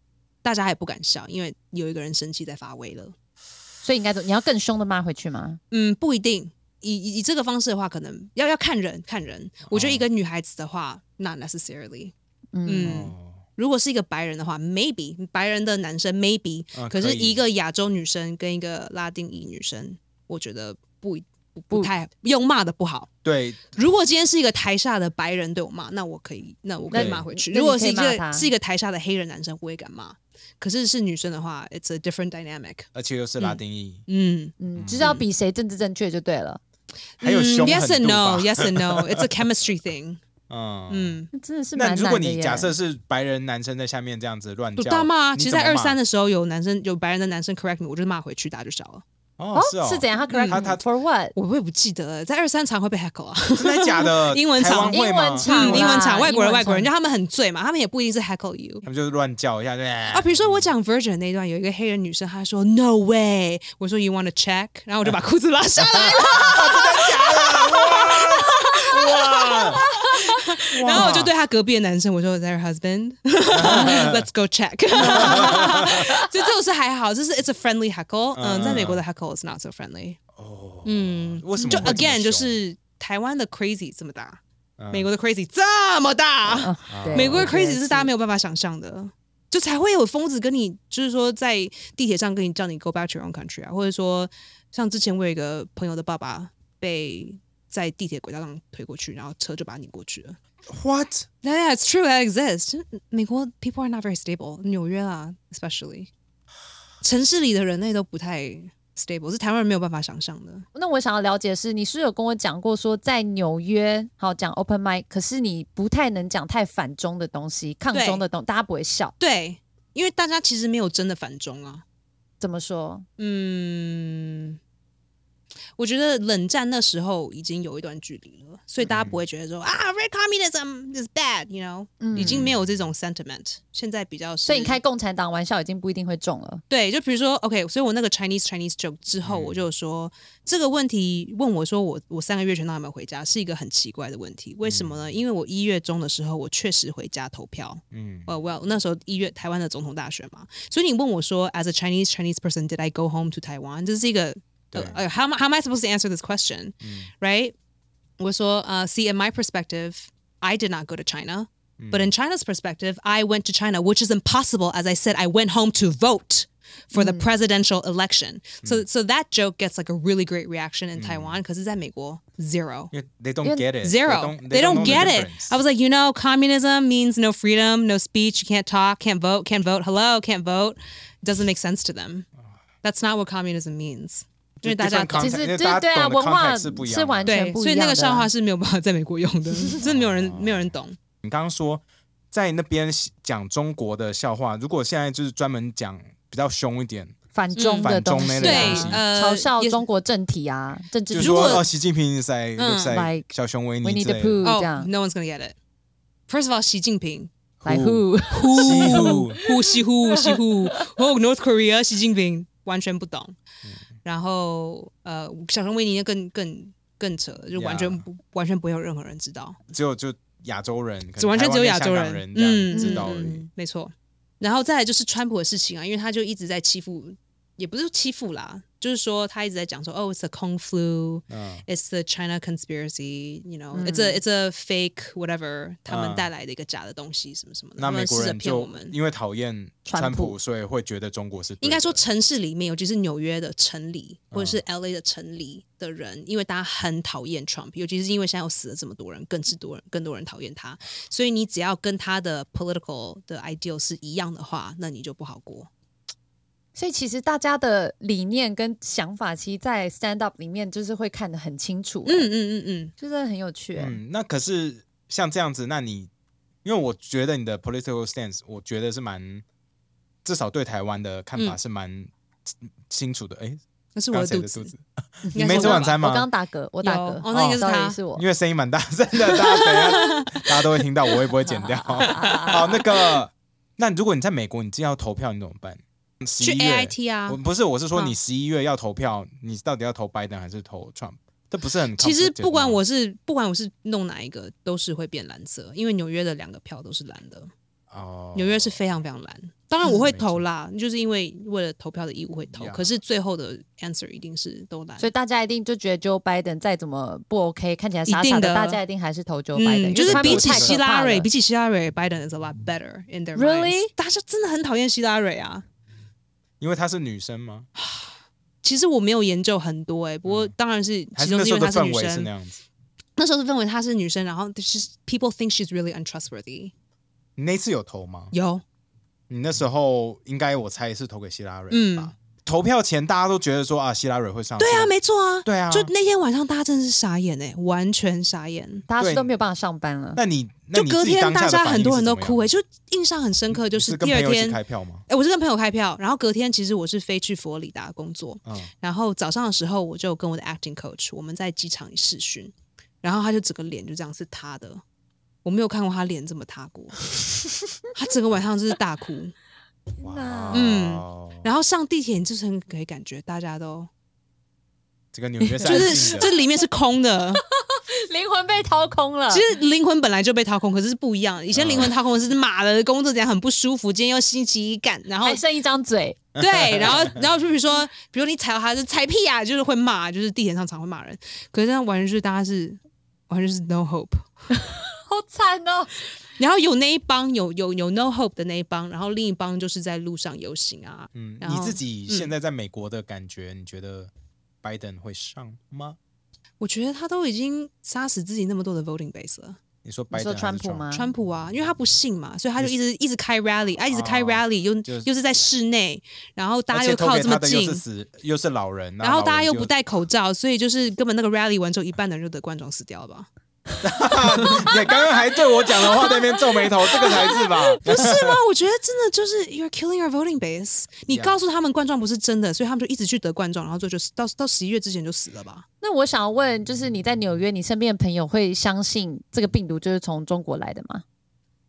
C: 大家也不敢笑，因为有一个人生气在发威了。
B: 所以应该怎你要更凶的骂回去吗？
C: 嗯，不一定。以以以这个方式的话，可能要要看人看人。我觉得一个女孩子的话，not necessarily。
B: 嗯，
C: 如果是一个白人的话，maybe 白人的男生 maybe，、可是一个亚洲女生跟一个拉丁裔女生，我觉得不不太用骂的不好。
A: 对，
C: 如果今天是一个台下的白人对我骂，那我可以，那我可以骂回去。如果是一个是一个台下的黑人男生，我也敢骂。可是是女生的话，it's a different dynamic。
A: 而且又是拉丁裔，
C: 嗯，
B: 嗯，就是要比谁政治正确就对了。
A: 还有
C: yes and no，yes and no，it's a chemistry thing。
A: 嗯
C: 嗯，
B: 那真的是
A: 那
B: 蛮
A: 如果你
B: 难的。
A: 假设是白人男生在下面这样子乱
C: 有
A: 叫，
C: 大骂啊！其实，在二三的时候，有男生有白人的男生 correct me，我就骂回去，大家就笑了。
A: 哦是哦
B: 是怎样？他 correct
A: 他他
B: for what？
C: 我我也不记得了，在二三场会被 heckle 啊。
A: 真的假的？
C: 英文场
B: 英文场
C: 英文场，外国人，外国人，
B: 场
C: 就他们很醉嘛，他们也不一定是 heckle you
A: 他们就是乱叫一下，对
C: 啊。比如说我讲 Virgin 那一段，有一个黑人女生，她说 No way，我说 You want to check，然后我就把裤子拉下来了，
A: 哇，
C: 然后我就对她隔壁的男生我说 Is that your husband？Let's go check。所以这种是还好，就是 It's a friendly heckle。嗯，在美国的 heckle is not so friendly。
A: 哦，
C: 嗯，就
A: 为什么会这么
C: again 就
A: 凶
C: 是台湾的 crazy 这么大，
A: 嗯
C: 美国的 crazy 这么大。
B: 嗯对
C: 美国的
B: 我觉得
C: crazy 是大家没有办法想象的，就才会有疯子跟你，就是说在地铁上跟你叫你 go back to your own country 啊，或者说像之前我有一个朋友的爸爸被在地铁轨道上推过去，然后车就把他拧过去了。What？Yeah, it's true, that exists. 就是美国 people are not very stable，纽约啊，especially 城市里的人类都不太 stable，是台湾人没有办法想象的。
B: 那我想要了解的是，你是有跟我讲过说，在纽约好讲 open mic，可是你不太能讲太反中的东西、抗中的东，大家不会笑。
C: 对，因为大家其实没有真的反中啊。
B: 怎么说？
C: 嗯，我觉得冷战那时候已经有一段距离了，所以大家
A: 嗯
C: 不会觉得说、啊，red communism is bad，you know，、
B: 嗯
C: 已经没有这种 sentiment。现在比较是，
B: 所以你开共产党玩笑已经不一定会中了。
C: 对，就比如说，OK，所以我那个 Chinese Chinese joke 之后，
A: 嗯
C: 我就说这个问题问我说我我三个月前都还没有回家，是一个很奇怪的问题。为什么呢？因为我一月中的时候，我确实回家投票。
A: 嗯，
C: 呃、w e l l 那时候一月台湾的总统大选嘛，所以你问我说，as a Chinese Chinese person，did I go home to Taiwan？这是一个 uh, how, how am I supposed to answer this question? Mm. Right? 我说, uh, see, in my perspective, I did not go to China. Mm. But in China's perspective, I went to China, which is impossible. As I said, I went home to vote for mm. the presidential election. So mm. so that joke gets like a really great reaction in mm. Taiwan because it's at Meiguo. Zero.
A: Yeah, they don't get it.
C: Zero.
A: They don't,
C: they they
A: don't,
C: don't
A: get the
C: it. I was like, you know, communism means no freedom, no speech, you can't talk, can't vote, can't vote, hello, can't vote. Doesn't make sense to them. That's not what communism means. 因为大家
B: 其实对对啊，文化
A: 是不一样
B: 是完全
C: 对，
B: 不一样的。
C: 所以那个笑话是没有办法在美国用的，真的没有人没有人懂。
A: 你刚刚说在那边讲中国的笑话，如果现在就是专门讲比较凶一点，
B: 反中的
A: 反中
B: 东西啊，
A: 那类
C: 对
A: 东西，
C: 呃，
B: 嘲笑中国政体啊，政治
A: 就是
C: 如果
A: 习近平在
C: 嗯
A: 在小熊维尼
B: Winnie
A: 之类的
C: Oh,
B: 样
C: no one's gonna get it. First of all, 习近平，
B: 来 who
A: 西户
C: 呼西呼西呼，Oh North Korea，习近平完全不懂。然后呃，小熊维尼更更更扯，就完全
A: Yeah
C: 不完全不会有任何人知道，
A: 只有就亚洲人，
C: 完全只有亚洲
A: 人
C: 嗯，
A: 知道而已。
C: 嗯没错。然后再来就是川普的事情啊，因为他就一直在欺负，也不是欺负啦，就是说他一直在讲说，哦，it's a Kong flu，
A: 嗯。
C: it's the China conspiracy, you know, it's a it's a fake whatever，他们
A: 嗯。
C: 带来的一个假的东西，什么什么的，
A: 那美
C: 他们试着
A: 国人就
C: 骗我们。
A: 因为讨厌川
B: 川普。
A: 普，所以会觉得中国是
C: 应该说，城市里面，尤其是纽约的城里，或者是
A: 嗯。
C: L A 的城里的人，因为大家很讨厌 Trump，尤其是因为现在又死了这么多人，更是多人更多人讨厌他，所以你只要跟他的 political 的 ideal 是一样的话，那你就不好过。
B: 所以其实大家的理念跟想法，其实，在 stand up 里面就是会看得很清楚，
C: 嗯嗯嗯嗯，
B: 就是很有趣。
A: 嗯，那可是像这样子，那你因为我觉得你的 political stance，我觉得是蛮至少对台湾的看法
C: 嗯
A: 是蛮清楚的。哎、
C: 那是我
A: 刚
C: 的肚子
A: 谁的肚，子？你没吃晚餐吗
B: 我刚刚？打嗝，我打嗝，
C: 哦那应该是他
B: 是我
A: 因。为声音蛮大声的，大家等一下 大家都会听到，我也不会剪掉？好，那个，那如果你在美国，你自己要投票，你怎么办？十
C: 去，AIT 啊
A: 我。不是，我是说
C: 嗯
A: 你十一月要投票，你到底要投拜登还是投 Trump？这不是很
C: 其实不管我是不管我是弄哪一个，都是会变蓝色，因为纽约的两个票都是蓝的，
A: 哦，
C: 纽约是非常非常蓝。当然我会投啦，就是因为为了投票的义务会投可是最后的 answer 一定是都蓝。
B: 所以大家一定就觉得 Joe Biden 再怎么不 OK，看起来傻傻的，
C: 一定的
B: 大家一定还是投 Joe Biden，
C: 嗯，就是比起希拉蕊，比
B: 起
C: 起希拉蕊，Biden is a lot better in their
B: Really？
C: 大家真的很讨厌希拉蕊啊。
A: 因为她是女生吗？
C: 其实我没有研究很多哎、不过当然是
A: 还
C: 其中
A: 是
C: 因为她是女
A: 氛围是那
C: 生，
A: 样子？
C: 那时候是氛围她是女生，然后就是 people think she's really untrustworthy。
A: 你那次有投吗？
C: 有，
A: 你那时候应该我猜是投给希拉蕊
C: 嗯
A: 吧？投票前大家都觉得说啊，希拉蕊会上，
C: 对啊，没错啊，
A: 对啊，
C: 就那天晚上大家真的是傻眼哎、完全傻眼。
B: 大家都没有办法上班了。
A: 那你那
C: 就隔天大家很多人都哭哎、就印象很深刻，就
A: 是
C: 第二天，
A: 开票吗？
C: 哎、我是跟朋友开票，然后隔天其实我是飞去佛罗里达工作，
A: 嗯，
C: 然后早上的时候我就跟我的 acting coach 我们在机场里试训，然后他就整个脸就这样是塌的，我没有看过他脸这么塌过，他整个晚上就是大哭，
A: 哇，
C: 嗯
A: 哦，
C: 然后上地铁你就是很可以感觉大家都
A: 这个纽约是
C: 就是这里面是空的，
B: 灵魂被掏空了。
C: 其实灵魂本来就被掏空，可是是不一样的。以前灵魂掏空的是马的工作怎样很不舒服，今天又星期一干，然后
B: 还剩一张嘴，
C: 对，然后然后就比如说，比如你踩到他是踩屁啊，就是会骂，就是地铁上常会骂人。可是那完全就是大家是完全是 no hope，
B: 好惨哦！
C: 然后有那一帮有有有 no hope 的那一帮，然后另一帮就是在路上游行啊。
A: 嗯，你自己现在在美国的感觉，你觉得拜登会上吗？
C: 我觉得他都已经杀死自己那么多的 voting base 了，
A: 你说拜
B: 你说
A: 登
B: 川普吗？
C: 川普啊，因为他不信嘛，所以他就一直一直开 rally，啊，一直开 rally，又又是在室内，然后大家又靠这么近
A: 是，死又是老人，
C: 然后大家又不戴口罩，所以就是根本那个 rally 完之后，一半的人就得冠状死掉了吧？
A: 对，刚刚还对我讲的话在那边皱眉头，这个才是吧？
C: 不是吗？我觉得真的就是 you're killing your voting base。你告诉他们冠状不是真的，所以他们就一直去得冠状，然后最后就死到到十一月之前就死了吧？
B: 那我想要问，就是你在纽约，你身边的朋友会相信这个病毒就是从中国来的吗？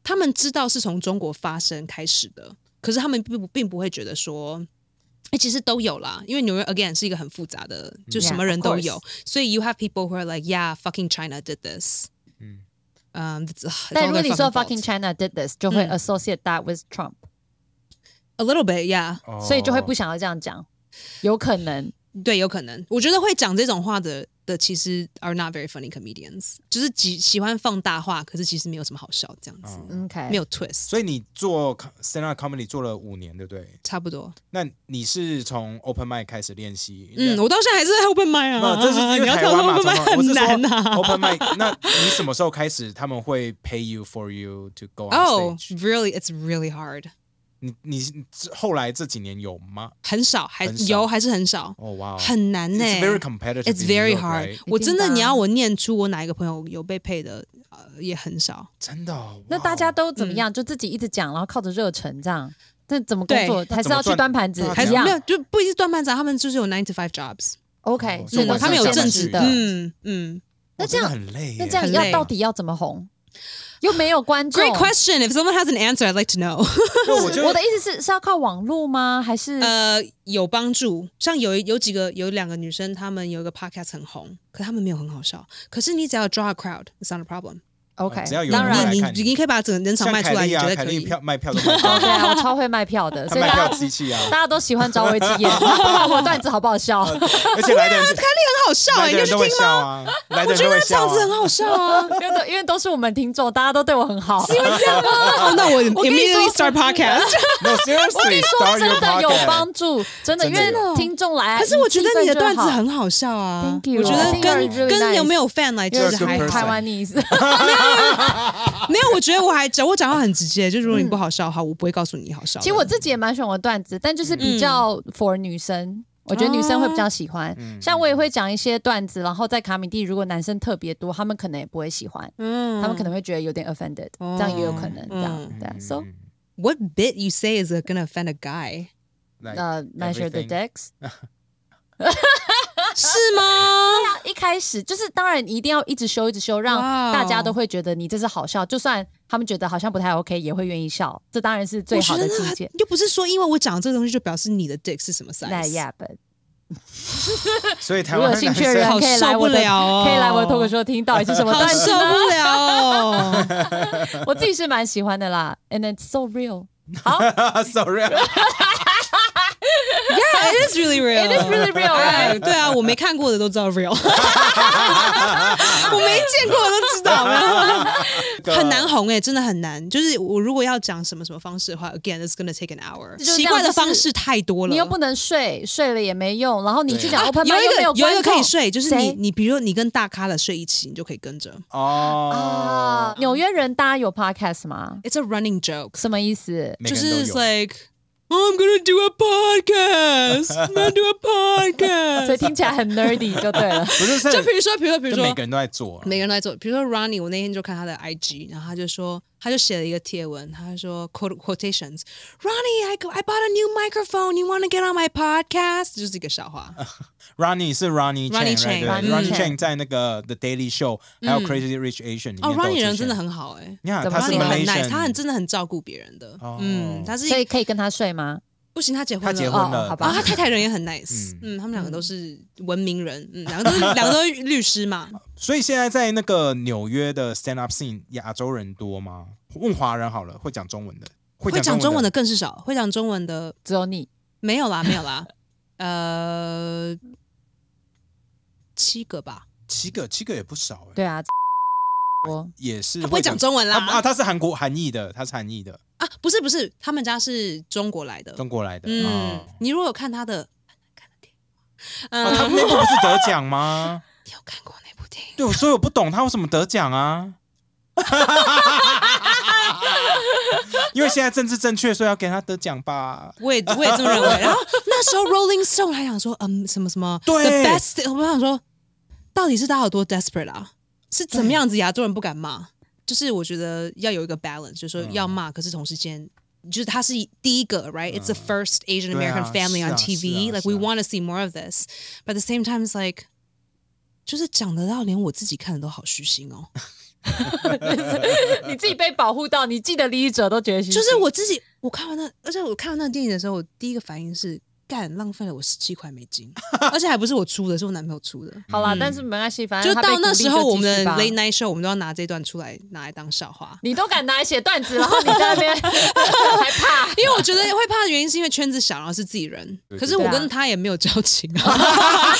C: 他们知道是从中国发生开始的，可是他们并不并不会觉得说。哎、其实都有啦，因为纽约 again 是一个很复杂的，就什么人都有.所以 you have people who are like, yeah, fucking China did this.
A: 嗯
C: 嗯、
B: 但如果你说
C: fucking.
B: China did this，就会
C: 嗯
B: associate that with Trump，、
C: a little bit, yeah，
A: 哦
B: 所以就会不想要这样讲，有可能。
C: 对，有可能。我觉得会讲这种话的的其实 are not very funny comedians，就是喜喜欢放大话，可是其实没有什么好笑这样子，
A: 嗯
B: OK，
C: 没有 twist，
A: 所以你做 stand up comedy 做了五年，对不对？
C: 差不多。
A: 那你是从 open mic 开始练习？
C: 嗯，我到现在还是在 open mic 啊，
A: 那这是因为
C: 你要跳
A: 台湾嘛
C: 很难啊。
A: open mic。那你什么时候开始他们会 pay you for you to go on
C: Oh,
A: stage？、
C: really? It's really hard.
A: 你你你后来这几年有吗？
C: 很少，还有还是很少，
A: 哦哇，
C: 很难呢、
A: It's very competitive.
C: It's very hard.
A: right？
C: 我真的，你要我念出我哪一个朋友有被配的，呃，也很少。
A: 真的哦。
B: 那大家都怎
C: 嗯
B: 么样？就自己一直讲，然后靠着热忱这样。那怎么工作？还是要去端盘子
C: 还是没有，就不一定是断半长，他们就是有 nine to five
B: 都是
C: 嗯他们有
A: 正
C: 正职
B: 职的。
C: 嗯嗯。
B: 那这样
A: 很累。
B: 那这样要到底要怎么红？又没有观众。
C: Great question. If someone has an answer, I'd like to know.
A: 对我觉得
B: 我的意思是是要靠网络吗？还是
C: 呃，有帮助。像有有几个有两个女生，她们有一个 podcast 很红，可她们没有很好笑。可是你只要 draw a crowd, it's not a problem。
B: OK？
A: 只要有
B: 当然
C: 你你你可以把整个人场
A: 像
C: 卖出来，你
A: 凯莉啊，
C: 觉得可以？
A: 凯莉票卖票都卖
B: 哦，对，啊，我超会卖票的，
A: 卖票
B: 所以大家
A: 机器啊，
B: 大家都喜欢找我一起演，不管我段子好不好笑。
A: 而且来的人 就
C: 很好笑哎、你要去听
A: 笑啊，来的人都会
C: 我觉得这
A: 笑啊
C: 样子很。好笑啊。
B: 因为都因为都是我们听众，大家都对我很好。
C: 因为这样吗？那我
B: 我跟你
C: immediately
B: 说
C: start podcast。
A: No seriously,
B: 说
A: start
B: 真的有.帮助，真的，因为听众来啊，
C: 可是我觉得你的段子很好笑啊我觉得跟跟有没有 fan 来其
A: You're a
C: 实还
B: 台
C: 好。
B: 湾意思。
C: 没有，我觉得我还讲我讲话很直接，就如果你不好笑的话，我不会告诉你好笑。
B: 其实我自己也蛮喜欢我的段子，但就是比较 for 女生。我觉得女生会比较喜欢，
A: 嗯。
B: 像我也会讲一些段子，然后在卡米蒂，如果男生特别多，他们可能也不会喜欢，
C: 嗯。
B: 他们可能会觉得有点 offended，、
C: 哦。
B: 这样也有可能，这样
C: 嗯
B: 对啊。So
A: 嗯
C: What bit you say is gonna offend a
A: guy？like
B: 呃、measure the decks，
C: 是吗？
B: 一开始就是当然一定要一直修一直修，让大家都会觉得你这是好笑，就算他们觉得好像不太 OK，也会愿意笑，这当然是最好的境界。
C: 又不是说因为我讲这个东西就表示你的 dick 是什么 size。
B: 那 yeah，but
A: 所以台
B: 如果
A: 湾
B: 有兴趣的人可以来我的
C: 受不了哦
B: 可以来我的脱口秀听到底是什么
C: 好
B: 段子呢？
C: 受不了哦！
B: 我自己是蛮喜欢的啦，and it's so real。好
A: sorry，
C: Yeah, it is really real.
B: It is really real?
C: 对啊，我没看过的都知道 real，我没见过的都知道。很难红哎、真的很难。就是我如果要讲什么什么方式的话，again it's gonna take an hour。奇怪的方式太多了，
B: 你又不能睡，睡了也没用，然后你去讲 open
C: 有
B: mic
C: 一个有一个可以睡，就是你你比如说你跟大咖的睡一起，你就可以跟着。
A: 哦
B: 啊，，纽约人大家有 podcast 吗
C: ？It's a running joke，
B: 什么意思？
C: 就是 like I'm gonna do a podcast, I'm gonna do a podcast
B: 所以。听起来很 nerdy 就对了。
A: 不是是
C: 就比如说，比如说，比如说
A: 就每个，人都在做，
C: 每个人都在做。比如说 Ronnie，我那天就看他的 IG，然后他就说，他就写了一个贴文，他说 quote quotations。Ronnie, I go- I bought a new microphone. You want to get on my podcast？就是一个笑话。
A: Ronnie 是 Ronnie
C: Ronnie
A: Chang，Chang，right，对
B: 嗯
A: Ronnie Chang 在那个 The Daily Show 还有 Crazy Rich Asian 里
C: 哦，Ronnie 人真的很好哎、
A: 你看他是
C: Ronnie 很 Malaysian，nice，他很真的很照顾别人的。
A: 哦
C: 嗯，他是
B: 所以可以跟他睡吗？
C: 不行，他结婚
A: 他
C: 了。
A: 结婚了，
B: 哦好吧。
C: 然后他太太人也很 nice，嗯。他们两个都是文明人，嗯，两个都是 两个都是律师嘛，
A: 所以现在在那个纽约的 stand up scene，亚洲人多吗？问华人好了，会讲中文的，会
C: 会讲中文
A: 的
C: 的更是少，会讲中文的
B: 只有你。
C: 没有啦，没有啦，呃，七个吧，
A: 七个，七个也不少哎，
B: 对啊，我
A: 也是
C: 他不会讲中文
A: 啦。啊，他是韩国韩裔的，他是韩裔的，
C: 啊，不是不是，他们家是中国来的，
A: 中国来的。
C: 嗯
A: 哦，
C: 你如果有看他的，嗯，
A: 哦，他们那部不是得奖吗？
C: 你有看过那部电影？
A: 对，所以我不懂他为什么得奖啊。因为现在政治正确，所以要给他得奖吧。
C: 我也我也这么认为。然后那时候 Rolling Stone 还想说，嗯，什么什么
A: 对
C: The Best，我想说，到底是大家有多 desperate 啊？是怎么样子亚洲人不敢骂？就是我觉得要有一个 balance，就是说要骂，可是同时间。就是他是第一个，right? It's the first Asian American family on TV.
A: 啊
C: Like we
A: 啊
C: want to see more of this, but at the same time, it's like 就是讲得到连我自己看的都好虚心哦。
B: 你自己被保护到，你记得利益者都觉得
C: 就是我自己，我看完那，而且我看完那个电影的时候，我第一个反应是，干浪费了我十七块美金，而且还不是我出的，是我男朋友出的。
B: 好啦，
C: 嗯
B: 但是没关系，反正
C: 就到那时候，我们的
B: 雷
C: late night show，我们都要拿这段出来拿来当笑话。
B: 你都敢拿来写段子，然后你在那边 还怕？
C: 因为我觉得会怕的原因是因为圈子小，然后是自己人。
A: 对
C: 可是我跟他也没有交情啊，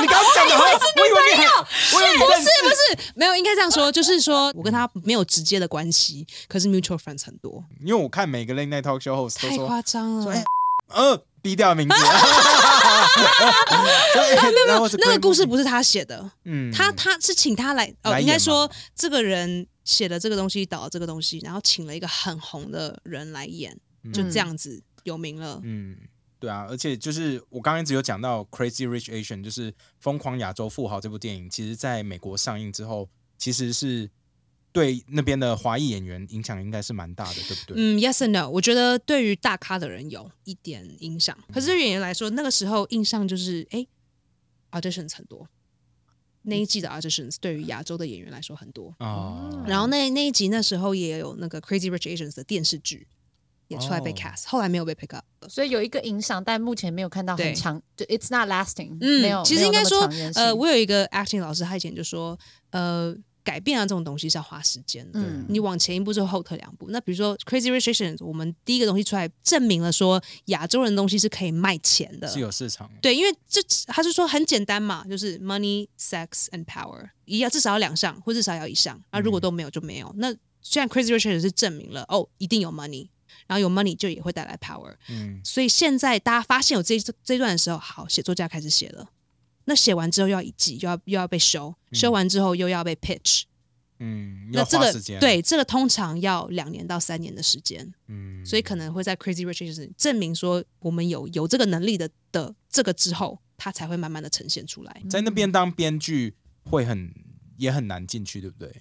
A: 你刚刚讲的，我以为你很，我以为你认识
C: 不是没有，应该这样说，就是说我跟他没有直接的关系，可是 mutual friends 很多，
A: 因为我看每个 late night talk show host 都
C: 太
A: 说，
C: 夸张了
A: 说哎。呃，逼掉名字。没有
C: 没有，那个故事不是他写的，
A: 嗯，
C: 他他是请他来哦，应该说这个人写了这个东西，导了这个东西，然后请了一个很红的人来演，就这样子有名了。
A: 嗯，对啊，而且就是我刚刚一直有讲到《Crazy Rich Asian》，就是《疯狂亚洲富豪》这部电影，其实在美国上映之后，其实是对那边的华裔演员影响应该是蛮大的，对不对？
C: 嗯，yes and no，我觉得对于大咖的人有一点影响，可是对演员来说，那个时候印象就是哎，auditions 很多，那一季的 auditions 对于亚洲的演员来说很多。
A: 哦，
C: 然后那那一集那时候也有那个 Crazy Rich Asians 的电视剧也出来被
A: 哦
C: cast，、后来没有被 pick up。
B: 所以有一个影响，但目前没有看到很
C: 对
B: 长，就 it's not lasting，
C: 嗯，
B: 没有。
C: 其实应该说呃，我有一个 acting 老师，他以前就说，呃，改变啊这种东西是要花时间的。
B: 嗯
C: 你往前一步就后退两步。那比如说 Crazy Asians，我们第一个东西出来证明了说亚洲人的东西是可以卖钱的
A: 是。有市场，
C: 对，因为这他是说很简单嘛，就是 money, sex and power，一要至少要两项，或至少要一项。啊，如果都没有就没有。那虽然 Crazy Asians 是证明了哦，一定有 money，然后有 money 就也会带来 power。
A: 嗯，
C: 所以现在大家发现有这这一段的时候，好，写作家开始写了。那写完之后又要一季，又要又要被修，修完之后又要被 pitch，、
A: 嗯，
C: 那这个
A: 时间，，
C: 对这个通常要两年到三年的时间，
A: 嗯，
C: 所以可能会在 Crazy Rich Asians 证明说我们有有这个能力的的这个之后，它才会慢慢的呈现出来。
A: 在那边当编剧会很也很难进去，对不对？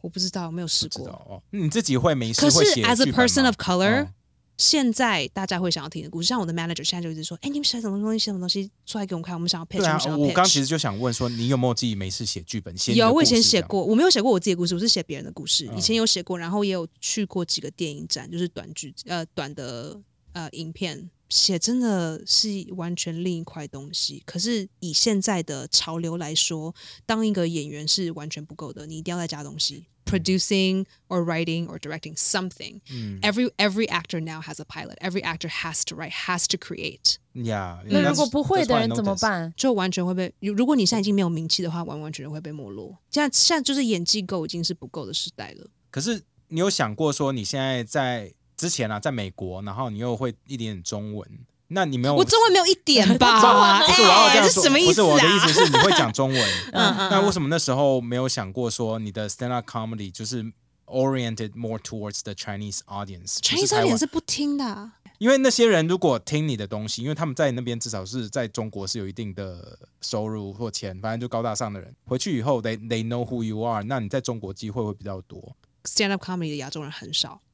C: 我不知道，没有试过。
A: 哦，你自己会没事
C: 可是
A: 会写
C: as a person of color，、
A: 哦
C: 现在大家会想要听的故事，像我的 manager 现在就一直说：“哎，你们写什么东西？写什么东西出来给我们看？我们想要 pitch，
A: 对啊
C: 我们想，要 pitch。”
A: 我刚其实就想问说，你有没有自己没事写剧本？写
C: 有，我以前写过，我没有写过我自己的故事，我是写别人的故事。
A: 嗯
C: 以前有写过，然后也有去过几个电影展，就是短剧呃短的呃影片。写真的是完全另一块东西，可是以现在的潮流来说，当一个演员是完全不够的，你一定要再加东西 ，producing or writing or directing something。
A: 嗯
C: Every every actor now has a pilot. Every actor has to write, has to create.
A: 呀，
B: 那
A: that's-
B: 如果不会
A: that's
B: 的
A: what I
B: 人怎么
A: noticed？
B: 办？
C: 就完全会被，如如果你现在已经没有名气的话，完完全全会被没落。现在现在就是演技够已经是不够的时代了。
A: 可是你有想过说，你现在在之前啊，在美国，然后你又会一点点中文， 那你没有
C: 我中文没有一点吧？
A: 不是我要这
C: 哎
A: 样说，
C: 这什么意思
A: 不是我的意思
C: 啊？
A: 是你会讲中文，
C: 嗯嗯
A: 那为什么那时候没有想过说你的 stand up comedy 就是 oriented more towards the Chinese audience？不
C: Chinese audience 是不听的啊、
A: 因为那些人如果听你的东西，因为他们在那边至少是在中国是有一定的收入或钱，反正就高大上的人，回去以后 they they know who you are，那你在中国机会会比较多。
C: stand up comedy 的亚洲人很少，
A: 嗯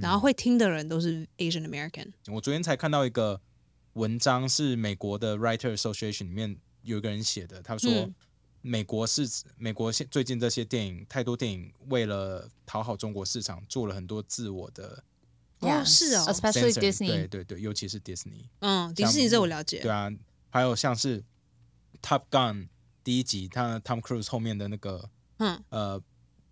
C: 然后会听的人都是 Asian American。
A: 我昨天才看到一个文章，是美国的 Writer Association 里面有一个人写的，他说。
C: 嗯
A: 美国是美国现最近这些电影，太多电影为了讨好中国市场，做了很多自我的
C: 哦是哦
B: especially Disney。
A: 对对，尤其是 Disney，
C: 嗯，迪士尼这我了解。
A: 对啊，还有像是 Top Gun 第一集，他 Tom Cruise 后面的那个
C: 嗯
A: 呃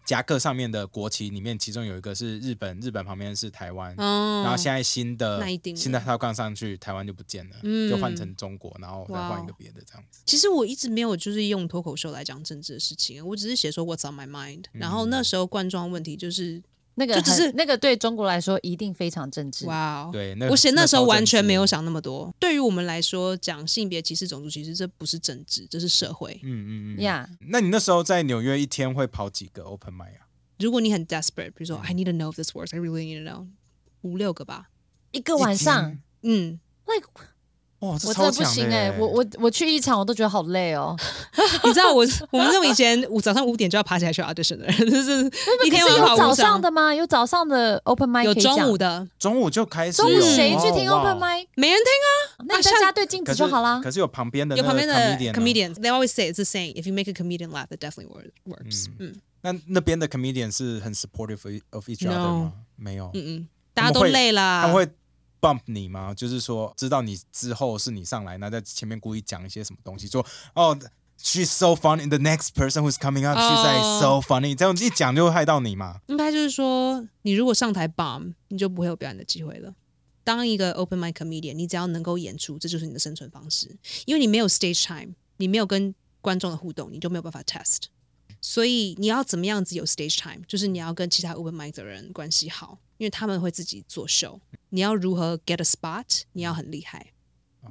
A: 夹克上面的国旗里面，其中有一个是日本，日本旁边是台湾，
C: 嗯，
A: 然后现在新的新的 Top Gun 上去，台湾就不见了，
C: 嗯
A: 就换成中国，然后再换一个别的这样子。
C: 其实我一直没有就是用脱口秀来讲政治的事情，我只是写说 What's on my mind。然后那时候冠状问题就是，
B: 那个
C: 就只是
B: 那个对中国来说一定非常政治。
C: 哇哦，
A: 对，那
C: 我写那时候完全没有想那么多。对于我们来说，讲性别歧视、种族歧视，这不是政治，这是社会。
A: 嗯嗯嗯。
B: 呀，
A: 那你那时候在纽约一天会跑几个 open mic 啊？
C: 如果你很 desperate，比如说
A: 嗯
C: I need to know if this works, I really need to know，五六个吧。
B: 一个晚上
C: 嗯
B: ，，like
A: 哇，这
B: 我真
A: 超强
B: 的不行哎、
A: 欸
B: 我我我去一场我都觉得好累哦。
C: 你知道我我们这种以前五早上五点就要爬起来去 audition 的人，就是一天
B: 有早上的吗？有早上的 open mic
C: 有中午的，
A: 中午就开始
B: 中午谁去听 open mic？
C: 没人听
B: 啊那大家对镜子就好啦。
A: 可是有旁边的
C: 啊。有旁边的
A: comedian 啊
C: comedians, they always say it's the saying, if you make a comedian laugh, it definitely wor- works. 嗯
A: 那那边的 comedian 是很 supportive of- of each other 吗？没有，
C: 嗯嗯，大家都累了。
A: 他们会 bump 你吗？就是说知道你之后是你上来，那在前面故意讲一些什么东西，说哦。She's so funny. The next person who's coming up, she's like so funny. 这样一讲就会害到你嘛？
C: 应该就是说，你如果上台 bomb，你就不会有表演的机会了。当一个 open mic comedian，你只要能够演出，这就是你的生存方式。因为你没有 stage time，你没有跟观众的互动，你就没有办法 test。所以你要怎么样子有 stage time？就是你要跟其他 open mic 的人关系好，因为他们会自己做 show。你要如何 get a spot？你要很厉害。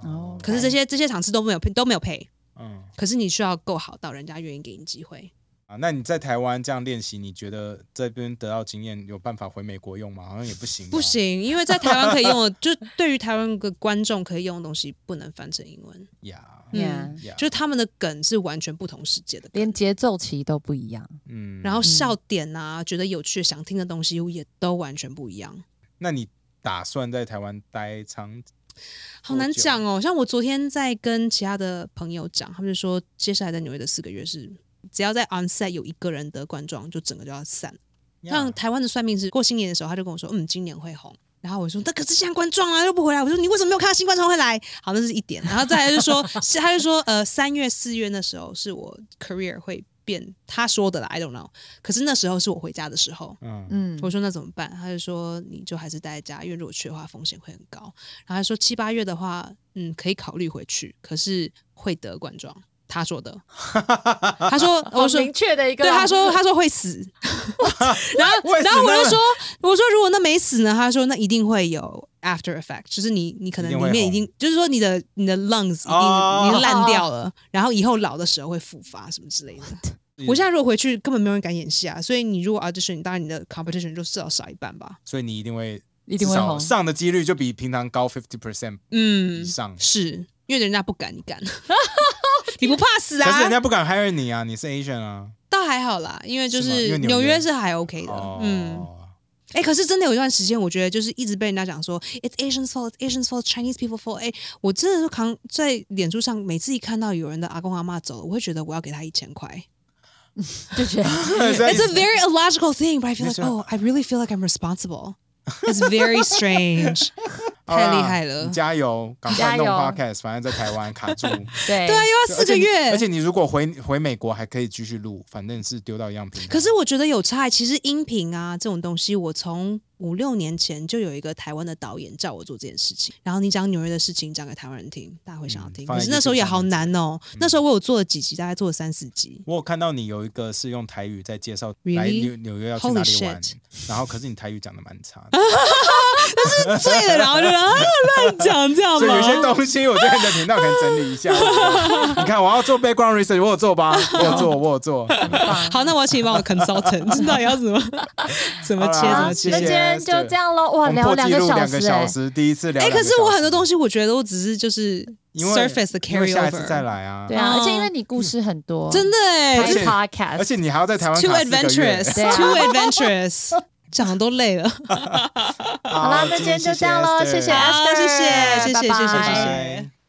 B: 哦，
C: 可是这些这些场次都没有都没有配。
A: 嗯
C: 可是你需要够好到人家愿意给你机会。
A: 啊，那你在台湾这样练习，你觉得这边得到经验有办法回美国用吗？好像也不行。
C: 不，行，因为在台湾可以用的，就对于台湾的观众可以用的东西，不能翻成英文。
A: 呀，
C: 嗯
B: Yeah
A: 呀
C: 就是他们的梗是完全不同世界的，
B: 连节奏其实都不一样。
A: 嗯，
C: 然后笑点啊，觉得有趣、想听的东西也都完全不一样。
A: 那你打算在台湾待长？
C: 好难讲哦。像我昨天在跟其他的朋友讲，他们就说，接下来在纽约的四个月是，只要在 on set 有一个人得冠状，就整个就要散。像台湾的算命师过新年的时候，他就跟我说，嗯，今年会红。然后我说，那可是现在冠状啊，又不回来。我说，你为什么没有看到新冠状会来？好，那是一点。然后再来就说，是 他就说，呃，三月、四月那时候是我 career 会变，他说的啦，I don't know。可是那时候是我回家的时候，
A: 嗯
B: 嗯，
C: 我说那怎么办？他就说你就还是待在家，因为如果去的话风险会很高。然后他说七八月的话，嗯，可以考虑回去，可是会得冠状。他说的，他说，我说明。
B: 确的一个
C: 对，他说他说会死，然后然后我就说我说如果那没死呢？他说那一定会有 after effect，就是你你可能里面已经就是说你的你的 lungs 已经、
A: 哦
C: 已经烂掉了，然后以后老的时候会复发什么之类的。我现在如果回去，根本没有人敢演戏啊！所以你如果 audition，当然你的 competition 就至少少一半吧。
A: 所以你一定会
B: 一定会红。
A: 上的几率就比平常高 fifty percent
C: 嗯
A: 以，上。
C: 是因为人家不敢，你敢，你不怕死啊？
A: 可是人家不敢 hire 你啊，你是 Asian 啊。
C: 倒还好啦，因为就是
A: 纽约
C: 是还 OK 的，
A: 哦，
C: 嗯。哎、可是真的有一段时间，我觉得就是一直被人家讲说 "It's Asians' fault, it's Asians' fault, Chinese people fault"。哎，我真的是扛在脸书上，每次一看到有人的阿公阿妈走了，我会觉得我要给他一千块。
B: 就觉得
C: It's a very illogical thing, but I feel like oh, I really feel like I'm responsible. It's very strange. 太厉害了
A: 你加油，赶快弄 podcast，反正在台湾卡住。
B: 对
C: 对啊，又要四个月，
A: 而且你如果回回美国还可以继续录，反正是丢到一样平台。
C: 可是我觉得有差。其实音频啊这种东西，我从五六年前就有一个台湾的导演叫我做这件事情。然后你讲纽约的事情讲给台湾人听，大家会想要听。
A: 嗯
C: 可是那时候也好难哦。
A: 嗯
C: 那时候我有做了几集，大概做了三四集。
A: 我有看到你有一个是用台语在介绍？来纽纽约要去哪里玩然后可是你台语讲的蛮差的，
C: 醉了，然后就啊乱讲这样
A: 所以有些
C: 吗？
A: 东西我觉得你的频道可能整理一下。你看，我要做 background research，我有做吧？我有做，我有做。
C: 好，那我要请你帮我 consultant，知道要怎么 怎么切怎么切
B: 那。今天就这样喽。哇，
A: 我们
B: 聊两
A: 破纪录两
B: 小时两，
A: 个小时，第一次聊
C: 哎。可是我很多东西，我觉得我只是就是
A: 因为
C: surface 的
A: 因为
C: carry
A: 下一次再
C: over，
A: 来啊
B: 对。啊，
C: 哦
B: 而且因为你故事很多，
C: 真的哎
B: 拍
A: 而且
B: podcast，
A: 而且你还要在台湾
C: too
A: 卡四个月
C: adventurous，
B: 对啊
C: too adventurous，讲的都累了。
A: 好
B: 好啦，那今天就这样喽，谢谢 Esther，
C: 谢谢谢谢谢谢谢